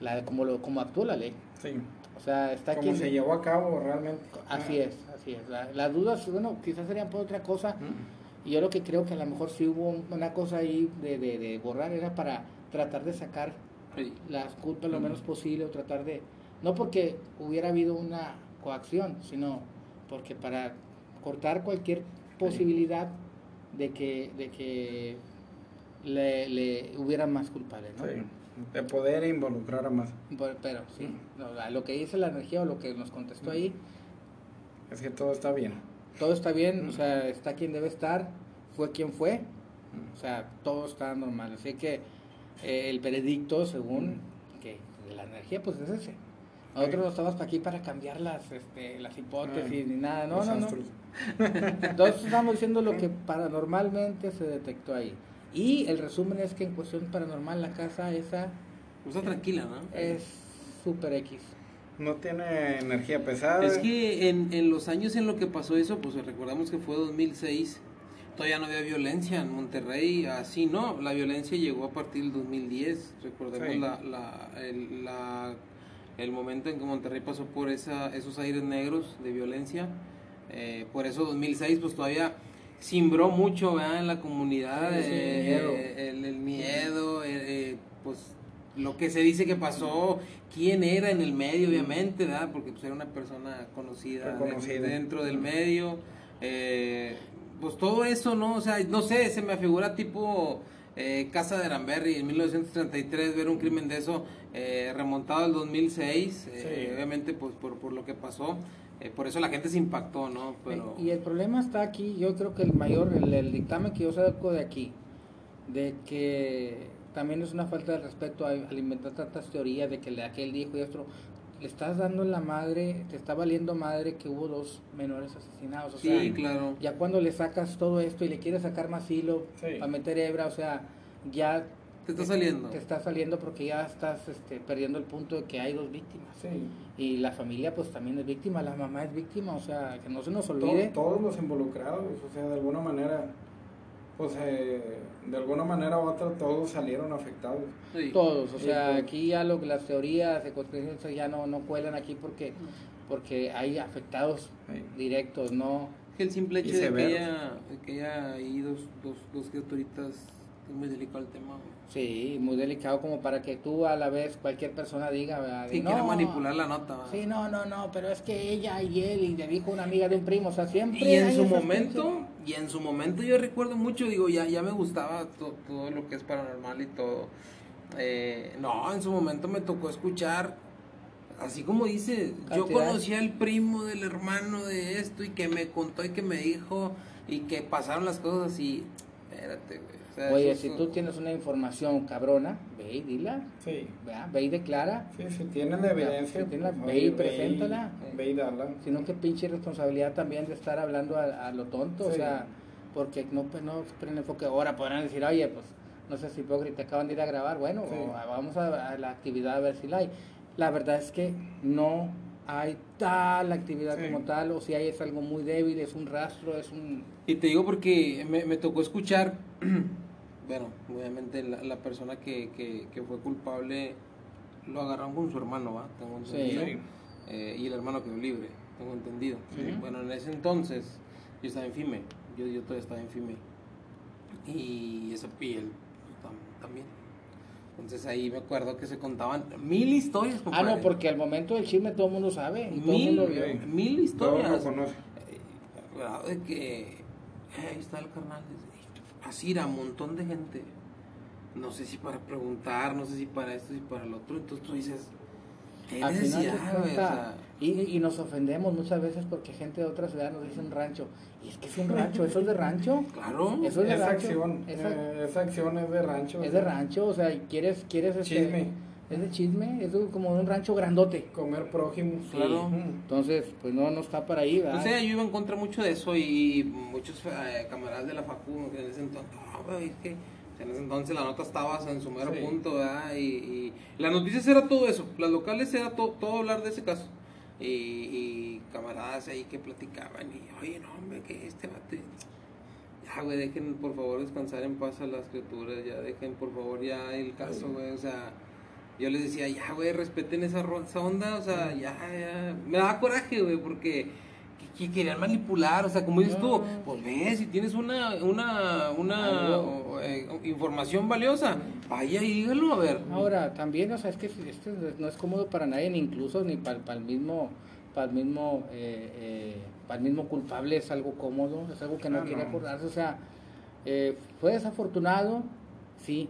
la como lo como actúa la ley. Sí. O sea, está. Como se llevó a cabo realmente. Así es, así es. La- las dudas, bueno, quizás serían por otra cosa. Mm. Y yo lo que creo que a lo mejor sí hubo un- una cosa ahí de, de, de borrar, era para tratar de sacar Sí. las culpas lo Mm. menos posible o tratar de, no porque hubiera habido una coacción, sino porque para cortar cualquier posibilidad de que, de que le, le hubiera más culpables, ¿no? Sí. De poder involucrar a más. Por- Pero sí, Mm. no, lo que dice la energía o lo que nos contestó ahí, Es que todo está bien. todo está bien, Mm. o sea, está quien debe estar, fue quien fue, o sea, todo está normal. Así que eh, el veredicto, según que de la energía, pues es ese. Nosotros no estamos aquí para cambiar las, este, las hipótesis ni nada, no, no, no. Entonces *laughs* estamos diciendo lo que paranormalmente se detectó ahí. Y el resumen es que en cuestión paranormal la casa esa Pues está tranquila, ¿no? es super X. No tiene energía pesada. Es que en, en los años en lo que pasó eso, pues recordamos que fue 2006, todavía no había violencia en Monterrey, así no, la violencia llegó a partir del 2010, recordemos Sí. la, la, el, la- el momento en que Monterrey pasó por esa, esos aires negros de violencia, eh, por eso 2006 pues todavía simbró mucho ¿verdad? en la comunidad, Sí, eh, miedo. el, el miedo, eh, eh, pues lo que se dice que pasó, quién era en el medio, obviamente, ¿verdad? Porque pues, era una persona conocida, de- dentro del medio. eh, pues todo eso, ¿no? O sea, no sé, se me figura tipo eh, Casa de Aranberry en 1933, ver un crimen de eso eh, remontado al 2006, eh, Sí. obviamente pues por, por lo que pasó. Eh, por eso la gente se impactó, ¿no? Pero... Y el problema está aquí, yo creo que el mayor, el, el dictamen que yo saco de aquí, de que también es una falta de respeto a- al inventar tantas teorías de que le- aquel dijo y esto, le estás dando en la madre, te está valiendo madre que hubo dos menores asesinados. O sí, sea, claro. ya cuando le sacas todo esto y le quieres sacar más hilo Sí. para meter hebra, o sea, ya Te está saliendo. te está saliendo porque ya estás este, perdiendo el punto de que hay dos víctimas. Sí. Y la familia pues también es víctima, la mamá es víctima, o sea, que no se nos olvide. todos los involucrados, o sea, de alguna manera, pues eh, de alguna manera u otra todos salieron afectados. Sí. Todos, o Sí, sea, todos. aquí ya lo, las teorías de conspiración ya no, no cuelan aquí porque, porque hay afectados Sí. directos, no Que el simple hecho de que haya, que haya ahí dos, dos, dos criaturitas Es muy delicado el tema. güey. Sí, muy delicado como para que tú a la vez cualquier persona diga, ¿verdad? Sí, no, quiere manipular la nota. ¿verdad? Sí, no, no, no, pero es que ella y él y le dijo una amiga de un primo, o sea, siempre Y en su momento, y en su momento yo recuerdo mucho, digo, ya, ya me gustaba to- todo lo que es paranormal y todo. Eh, no, en su momento me tocó escuchar, así como dice, yo conocí al primo del hermano de esto y que me contó y que me dijo y que pasaron las cosas así. Espérate, güey. O sea, Oye, eso- si tú tienes una información cabrona, ve y dila, Sí, ¿verdad? ve y declara, sí, si tienen la evidencia, Si tienen la- pues, ve y oye, preséntala. Ve y dala. sino que pinche responsabilidad también de estar hablando a, a lo tonto, o Sí. sea, porque no, pues, no prende enfoque. Ahora podrán decir, oye, pues, no sé si hipócrita, acaban de ir a grabar, bueno, Sí. o a- vamos a, a la actividad a ver si la hay. La verdad es que no hay tal actividad Sí. como tal, o si hay es algo muy débil, es un rastro, es un... Y te digo porque me, me tocó escuchar, *clears throat* bueno, obviamente la, la persona que, que, que fue culpable lo agarraron con su hermano, ¿va? Tengo entendido. Sí. Eh, y el hermano quedó libre, tengo entendido. Sí. Bueno, en ese entonces yo estaba en FIME, yo, yo todavía estaba en FIME. Y pues, tam- también. Entonces ahí me acuerdo que se contaban mil historias, Ah, compadre. no, porque al momento del chisme todo el mundo sabe, y todo el mil, mundo vio. Mil historias. lo conocen. Eh, que eh, ahí está el carnal dice, así era un montón de gente no sé si para preguntar no sé si para esto y para lo otro entonces tú dices qué Al final? O sea, y, y nos ofendemos muchas veces porque gente de otra ciudad nos dice un rancho. Y es que es un rancho, eso es de rancho. claro Eso es de Esa rancho. acción, Esa- eh, esa acción es de rancho. Es de rancho, o sea, quieres, quieres este, Chisme. Es de chisme, es como un rancho grandote. Comer prójimos. Claro. Mm. Entonces, pues no, no está para ahí, ¿verdad? o sea yo iba en contra mucho de eso y muchos eh, camaradas de la facu en ese entonces "No, güey, es que en ese entonces la nota estaba en su mero Sí. punto ¿verdad? Y, y las noticias era todo eso las locales era to- todo hablar de ese caso y, y camaradas ahí que platicaban y oye no hombre que este bate ya güey dejen por favor descansar en paz a las criaturas ya dejen por favor ya el caso güey o sea yo les decía, ya, güey, respeten esa, esa onda, o sea, ya, ya. Me daba coraje, güey, porque que, que querían manipular, o sea, como dices tú, pues ves, si tienes una, una, una o, eh, información valiosa, vaya y dígalo, a ver. Ahora, también, o sea, es que esto no es cómodo para nadie, ni incluso ni para, el mismo, para el mismo, eh, eh, para el mismo culpable es algo cómodo, es algo que no Ah, quiere no. acordarse, o sea, eh, fue desafortunado, sí,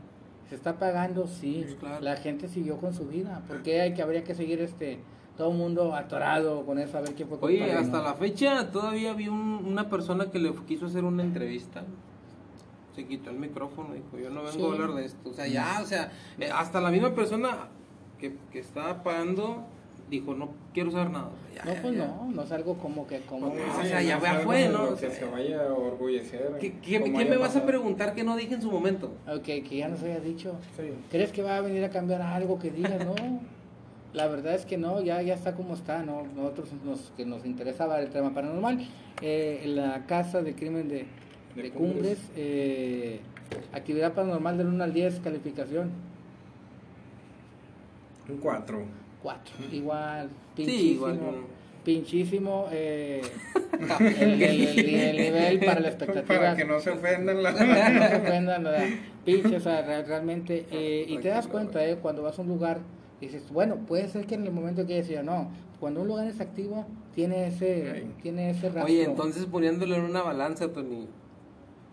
se está pagando, sí, Pues claro. la gente siguió con su vida, porque hay que habría que seguir este, todo el mundo atorado con eso a ver quién fue Oye, hasta ¿no? la fecha todavía vi un- una persona que le quiso hacer una entrevista. Se quitó el micrófono, dijo, yo no vengo Sí. a hablar de esto. O sea, ya, o sea, eh, hasta la misma persona que, que estaba pagando dijo, no quiero saber nada. O ya, No, ya, pues ya. no, no es algo como que como Pues, Sí, o sea, ya no fue, ¿no? O que sea, se vaya a orgullecer. ¿Qué, qué- como qué haya me vas a preguntar que no dije en su momento? Ok, que ya nos haya dicho. Sí. ¿Crees que va a venir a cambiar algo que diga? No. La verdad es que no, ya, ya está como está, ¿no? Nosotros nos, que nos interesaba el tema paranormal. eh, en la casa de crimen de, De de Cumbres. Cumbres, eh, actividad paranormal del 1 al 10, calificación Un 4. 4. Igual, Sí, pinchísimo. igual. bueno. Pinchísimo eh, *laughs* el, el- el- el nivel para la expectativa. Para que no se ofendan las... *laughs* no se ofendan, ¿verdad? Pinche, o sea, re- realmente. *laughs* eh, y te das cuenta, eh, cuando vas a un lugar, dices, bueno, puede ser que en el momento que decía, no, cuando un lugar es activo, tiene ese, Sí. tiene ese rastro. Oye, entonces poniéndolo en una balanza, Tony,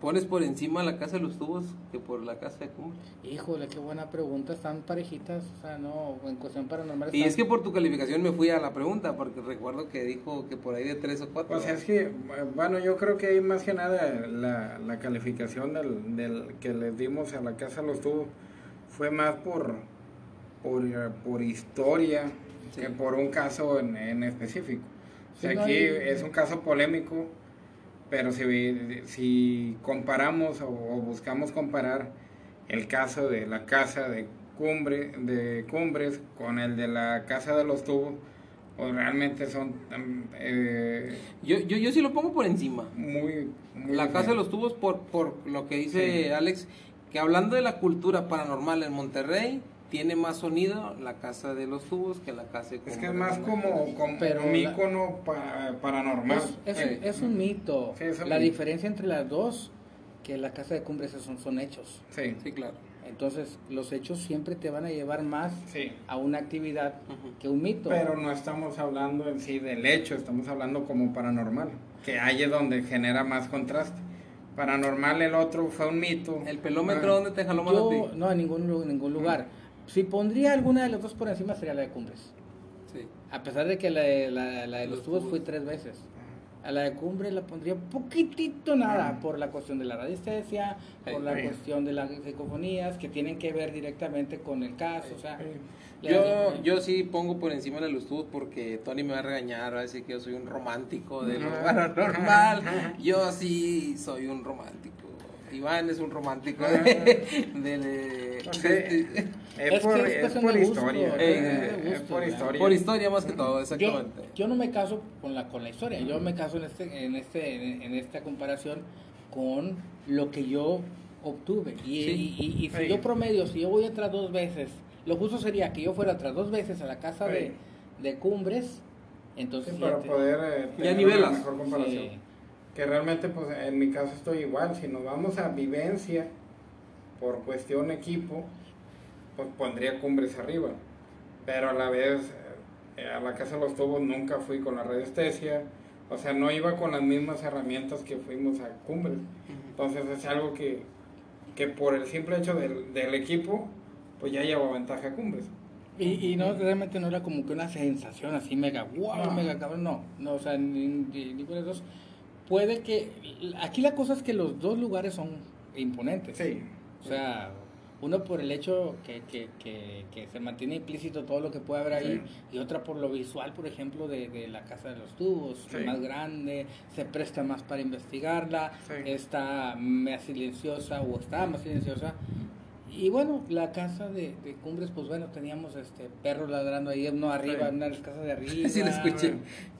¿pones por encima la casa de los tubos que por la casa de cumbre? Híjole, qué buena pregunta, están parejitas, o sea, no, en cuestión paranormal. Y están- es que por tu calificación me fui a la pregunta, porque recuerdo que dijo que por ahí de tres o cuatro. Pues es que, bueno, yo creo que ahí más que nada la, la calificación del, del que les dimos a la casa de los tubos fue más por, por, por historia Sí. que por un caso en, en específico. O sea, Sí, no aquí hay- es un caso polémico, pero si, si comparamos o, o buscamos comparar el caso de la casa de, cumbre, de Cumbres con el de la casa de los tubos, pues realmente son mm, eh, Yo, yo, yo sí lo pongo por encima. muy, muy La casa de los tubos, por, por lo que dice Sí. Alex, que hablando de la cultura paranormal en Monterrey, tiene más sonido la casa de los tubos que la casa de Es que es más como, como Pero un la- ícono pa- paranormal. Es, es, Sí. es un mito. Sí, es un la mito. diferencia entre las dos que la casa de cumbres son, son hechos. Sí. Sí, claro. Entonces, los hechos siempre te van a llevar más Sí. a una actividad que un mito. Pero no estamos hablando en sí del hecho, estamos hablando como paranormal, que ahí es donde genera más contraste. Paranormal el otro fue un mito. ¿El pelómetro Ah, dónde te jaló más a Yo, ti? no, en ningún, en ningún lugar. Si pondría alguna de las dos por encima sería la de cumbres. Sí. A pesar de que la de, la, la de los Los tubos tubos. fui tres veces. A la de cumbre la pondría poquitito nada por la cuestión de la radiestesia, por la cuestión de las psicofonías que tienen que ver directamente con el caso. O sea, Yo, yo sí pongo por encima de los tubos porque Tony me va a regañar, va a decir que yo soy un romántico de lo paranormal. *laughs* Yo sí soy un romántico. Iván es un romántico Ajá. de... de- de- Es, Es por, es por gusto, historia. es eh, es gusto, por ¿verdad? historia. por historia más que todo, yo, exactamente. yo no me caso con la, con la historia, yo me caso en, este, en, este, en, en esta comparación con lo que yo obtuve. Y, Sí. y- y- y si Sí. yo promedio, si yo voy atrás dos veces, lo justo sería que yo fuera atrás dos veces a la casa de, de cumbres, entonces Sí, ya para te- poder eh, Ya tener nivelas. una mejor comparación. Sí. Que realmente, pues en mi caso estoy igual. Si nos vamos a vivencia por cuestión equipo, pues pondría cumbres arriba. Pero a la vez, eh, a la casa de los tubos nunca fui con la radiestesia. O sea, no iba con las mismas herramientas que fuimos a cumbres. Entonces es algo que, que por el simple hecho del, del equipo, pues ya lleva ventaja a cumbres. Y, y no, realmente no era como que una sensación así mega, wow, No. mega cabrón, no, no, o sea, ni, ni, ni con esos. Puede que, aquí la cosa es que los dos lugares son imponentes. Sí. O sea, uno por el hecho que, que, que, que se mantiene implícito todo lo que puede haber ahí, y otra por lo visual, por ejemplo, de, de la casa de los tubos, Sí. más grande, se presta más para investigarla, Sí. está más silenciosa o está más silenciosa. Y bueno, la casa de, de Cumbres, pues bueno, teníamos este perros ladrando ahí, uno arriba, una de las *laughs* casas de arriba. Sí, lo escuché.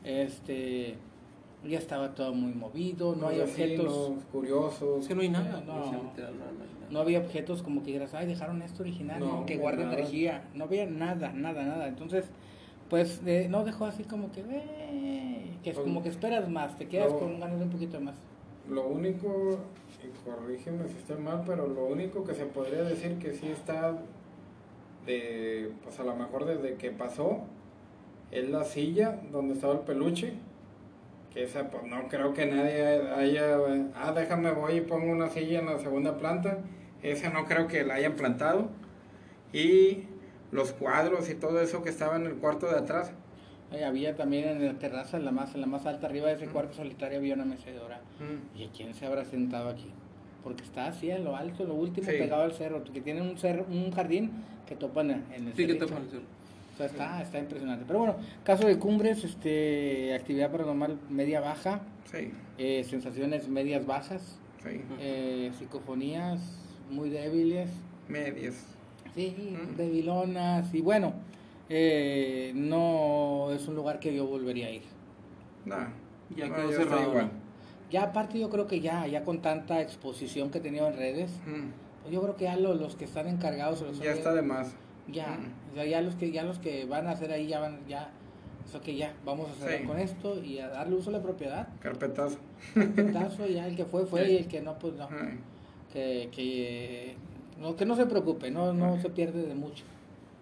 Este, ya estaba todo muy movido, no hay objetos. curiosos. Es que no hay nada. No. no, no hay nada. No había objetos como que dijeras, ay, dejaron esto original, que guarda nada. energía. No había nada, nada, nada. Entonces, pues eh, no dejó así como que, "Eh", que es Pues, como que esperas más, te quedas con ganas de un poquito más. Lo único, y corrígeme si estoy mal, pero lo único que se podría decir que sí está de, pues a lo mejor desde que pasó, es la silla donde estaba el peluche. Que esa, pues no creo que nadie haya, ah, déjame voy y pongo una silla en la segunda planta. Esa no creo que la hayan plantado. Y los cuadros y todo eso que estaba en el cuarto de atrás. Ay, había también en la terraza, en la más, en la más alta, arriba de ese cuarto solitario había una mecedora. ¿Y quién se habrá sentado aquí? Porque está así en lo alto, lo último, Sí. pegado al cerro, que tiene un cerro, un jardín que topan en el Sí, que cerrito. te pareció. O sea, está, está impresionante. Pero bueno, caso de cumbres, este, actividad paranormal media baja, Sí, eh, sensaciones medias bajas, sí. eh, psicofonías muy débiles, Medias. sí, Mm. debilonas, y bueno, eh, no es un lugar que yo volvería a ir. Nah, Ya no, quedó cerrado, igual. Ya aparte yo creo que ya, ya con tanta exposición que he tenido en redes, Mm. pues yo creo que ya lo- los que están encargados, los Ya está de más. Ya, Mm. o sea, ya los que ya los que van a hacer ahí ya van ya eso que ya vamos a hacer Sí. con esto y a darle uso a la propiedad Carpetazo. Petazo, ya el que fue fue y el que no pues no que que no que no se preocupe no no se pierde de mucho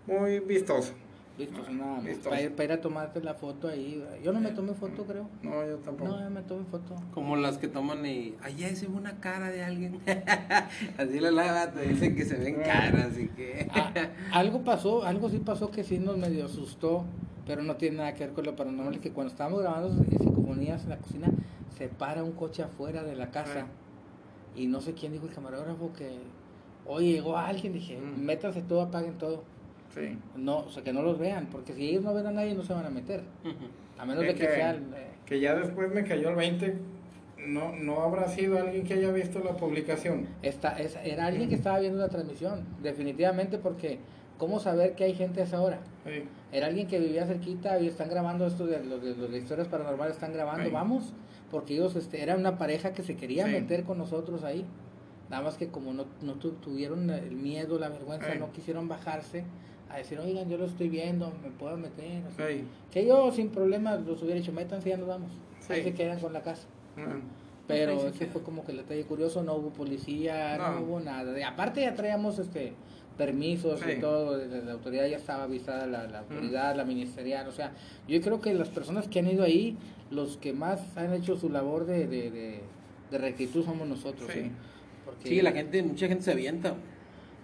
Muy vistoso. Listo nada más Listo. para ir, para ir a tomarte la foto ahí yo no me tomé foto creo No, yo tampoco. no yo me tomé foto Como las que toman y. Allá se ve una cara de alguien. *laughs* Así la lava te dicen que se ven caras y que. Ah, algo pasó algo sí pasó que sí nos medio asustó pero no tiene nada que ver con lo paranormal que cuando estábamos grabando psicofonías en la cocina se para un coche afuera de la casa y no sé quién dijo el camarógrafo que oye llegó alguien dije Mm. métanse todo apaguen todo Sí. no o sea que no los vean porque si ellos no ven a nadie no se van a meter a menos de que, que- sea el, eh, Que ya después me cayó el 20. No, no habrá sido alguien que haya visto la publicación. esta, es- era alguien que estaba viendo la transmisión definitivamente porque cómo saber que hay gente a esa hora Sí. Era alguien que vivía cerquita y están grabando esto de los de, los de historias paranormales, están grabando, vamos, porque ellos este, era una pareja que se quería Sí. meter con nosotros ahí. Nada más que como no, no tu- tuvieron el miedo, la vergüenza, no quisieron bajarse a decir, oigan, yo lo estoy viendo, me puedo meter. Así. Sí. Que yo sin problemas los hubiera dicho, métanse, ya nos vamos. Ahí Sí. se quedan con la casa. Pero ahí ese queda. fue como que el detalle curioso, no hubo policía, no, No. hubo nada. De- aparte ya traíamos este permisos y Sí. todo, de- de la autoridad ya estaba avisada, la, la autoridad, la ministerial, o sea, yo creo que las personas que han ido ahí, los que más han hecho su labor de, de, de, de rectitud somos nosotros. Sí. ¿sí? Porque Sí, la gente, mucha gente se avienta.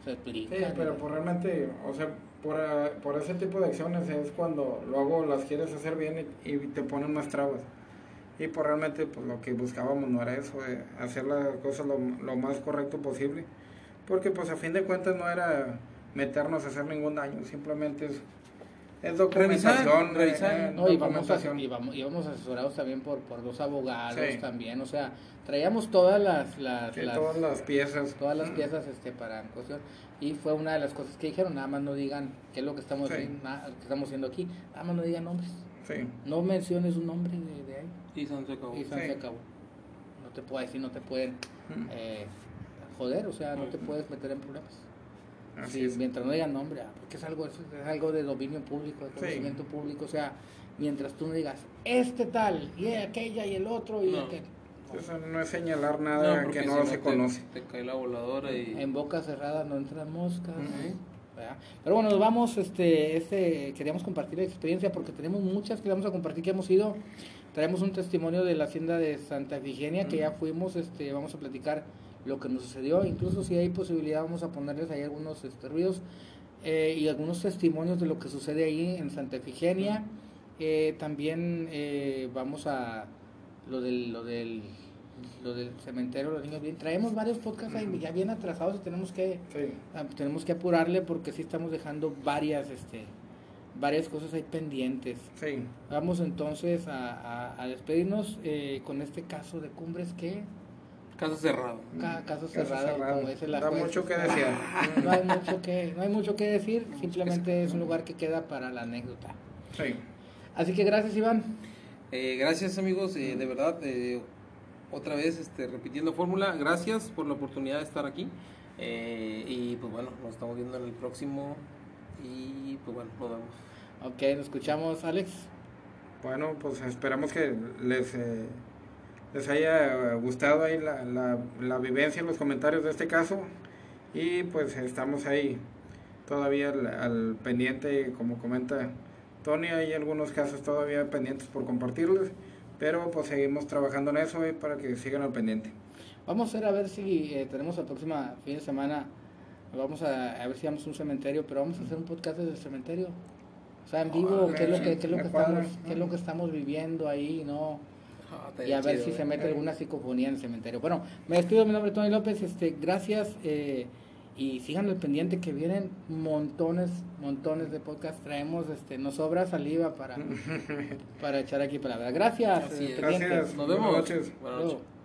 se Sí, explica. pero pues realmente, o sea, por, eh, por ese tipo de acciones es cuando luego las quieres hacer bien y, y te ponen más trabas. Y pues realmente pues lo que buscábamos no era eso, eh, hacer las cosas lo, lo más correcto posible. Porque pues a fin de cuentas no era meternos a hacer ningún daño, simplemente es, es documentación. revisar. eh, No, y vamos, a- documentación. y vamos, íbamos asesorados también por, por dos abogados Sí. también, o sea, traíamos todas las, las, Sí, las- todas las piezas. todas las piezas este para en cuestión y fue una de las cosas que dijeron nada más no digan qué es lo que estamos Sí. haciendo, nada- que estamos haciendo aquí nada más no digan nombres Sí, no menciones un nombre de, de ahí Y San se acabó. y San Sí. se acabó no te puedo decir no te pueden Mm. eh, joder o sea no te Ujú. puedes meter en problemas así Sí, es. mientras no digan nombre ah, porque es algo es, es algo de dominio público de Sí. conocimiento público o sea mientras tú no digas este tal y aquella y el otro y No. aquel Eso no es señalar nada que no si se te- conoce. Te, cae la voladora y. En boca cerrada no entran moscas. ¿verdad? Pero bueno, nos vamos, este, este, queríamos compartir la experiencia porque tenemos muchas que vamos a compartir que hemos ido. Traemos un testimonio de la hacienda de Santa Efigenia que ya fuimos, este, vamos a platicar lo que nos sucedió. Incluso si hay posibilidad vamos a ponerles ahí algunos este, ruidos eh, y algunos testimonios de lo que sucede ahí en Santa Efigenia. Eh, también eh, vamos a lo del, lo del lo del cementerio, los niños bien. Traemos varios podcasts ahí ya bien atrasados y tenemos que Sí. ah, tenemos que apurarle porque sí estamos dejando varias este varias cosas ahí pendientes. Sí, Vamos entonces a, a- a despedirnos eh, con este caso de Cumbres que Caso cerrado. ca- caso Caso cerrado, cerrado. como dice la Da juez. mucho que desear. *laughs* No hay mucho que no hay mucho que decir, simplemente es un lugar que queda para la anécdota. Sí. Así que gracias Iván. Eh, gracias amigos, eh, de verdad, eh, otra vez este, repitiendo fórmula, gracias por la oportunidad de estar aquí. Eh, y pues bueno, nos estamos viendo en el próximo. Y pues bueno, nos vemos. Ok, nos escuchamos Alex. Bueno, pues esperamos que les, eh, les haya gustado ahí la, la, la vivencia, los comentarios de este caso. Y pues estamos ahí todavía al, al pendiente, como comenta Tony, hay algunos casos todavía pendientes por compartirles. Pero pues seguimos trabajando en eso eh, para que sigan al pendiente. Vamos a ver a ver si eh, tenemos la próxima fin de semana. Vamos a, a ver si vamos a un cementerio, pero vamos a hacer un podcast desde el cementerio. O sea, en vivo, Ah, qué es lo que, qué es lo que estamos, qué es lo que estamos viviendo ahí, ¿no? Ah, Y a ver chido, si se eh. mete alguna psicofonía en el cementerio. Bueno, me despido, mi nombre es Tony López, este, gracias eh, y sigan al pendiente que vienen montones, montones de podcast. Traemos, este, nos sobra saliva para, *laughs* para echar aquí palabras. Gracias. Eh. Gracias. Nos Buenas vemos. noches. Buenas noches.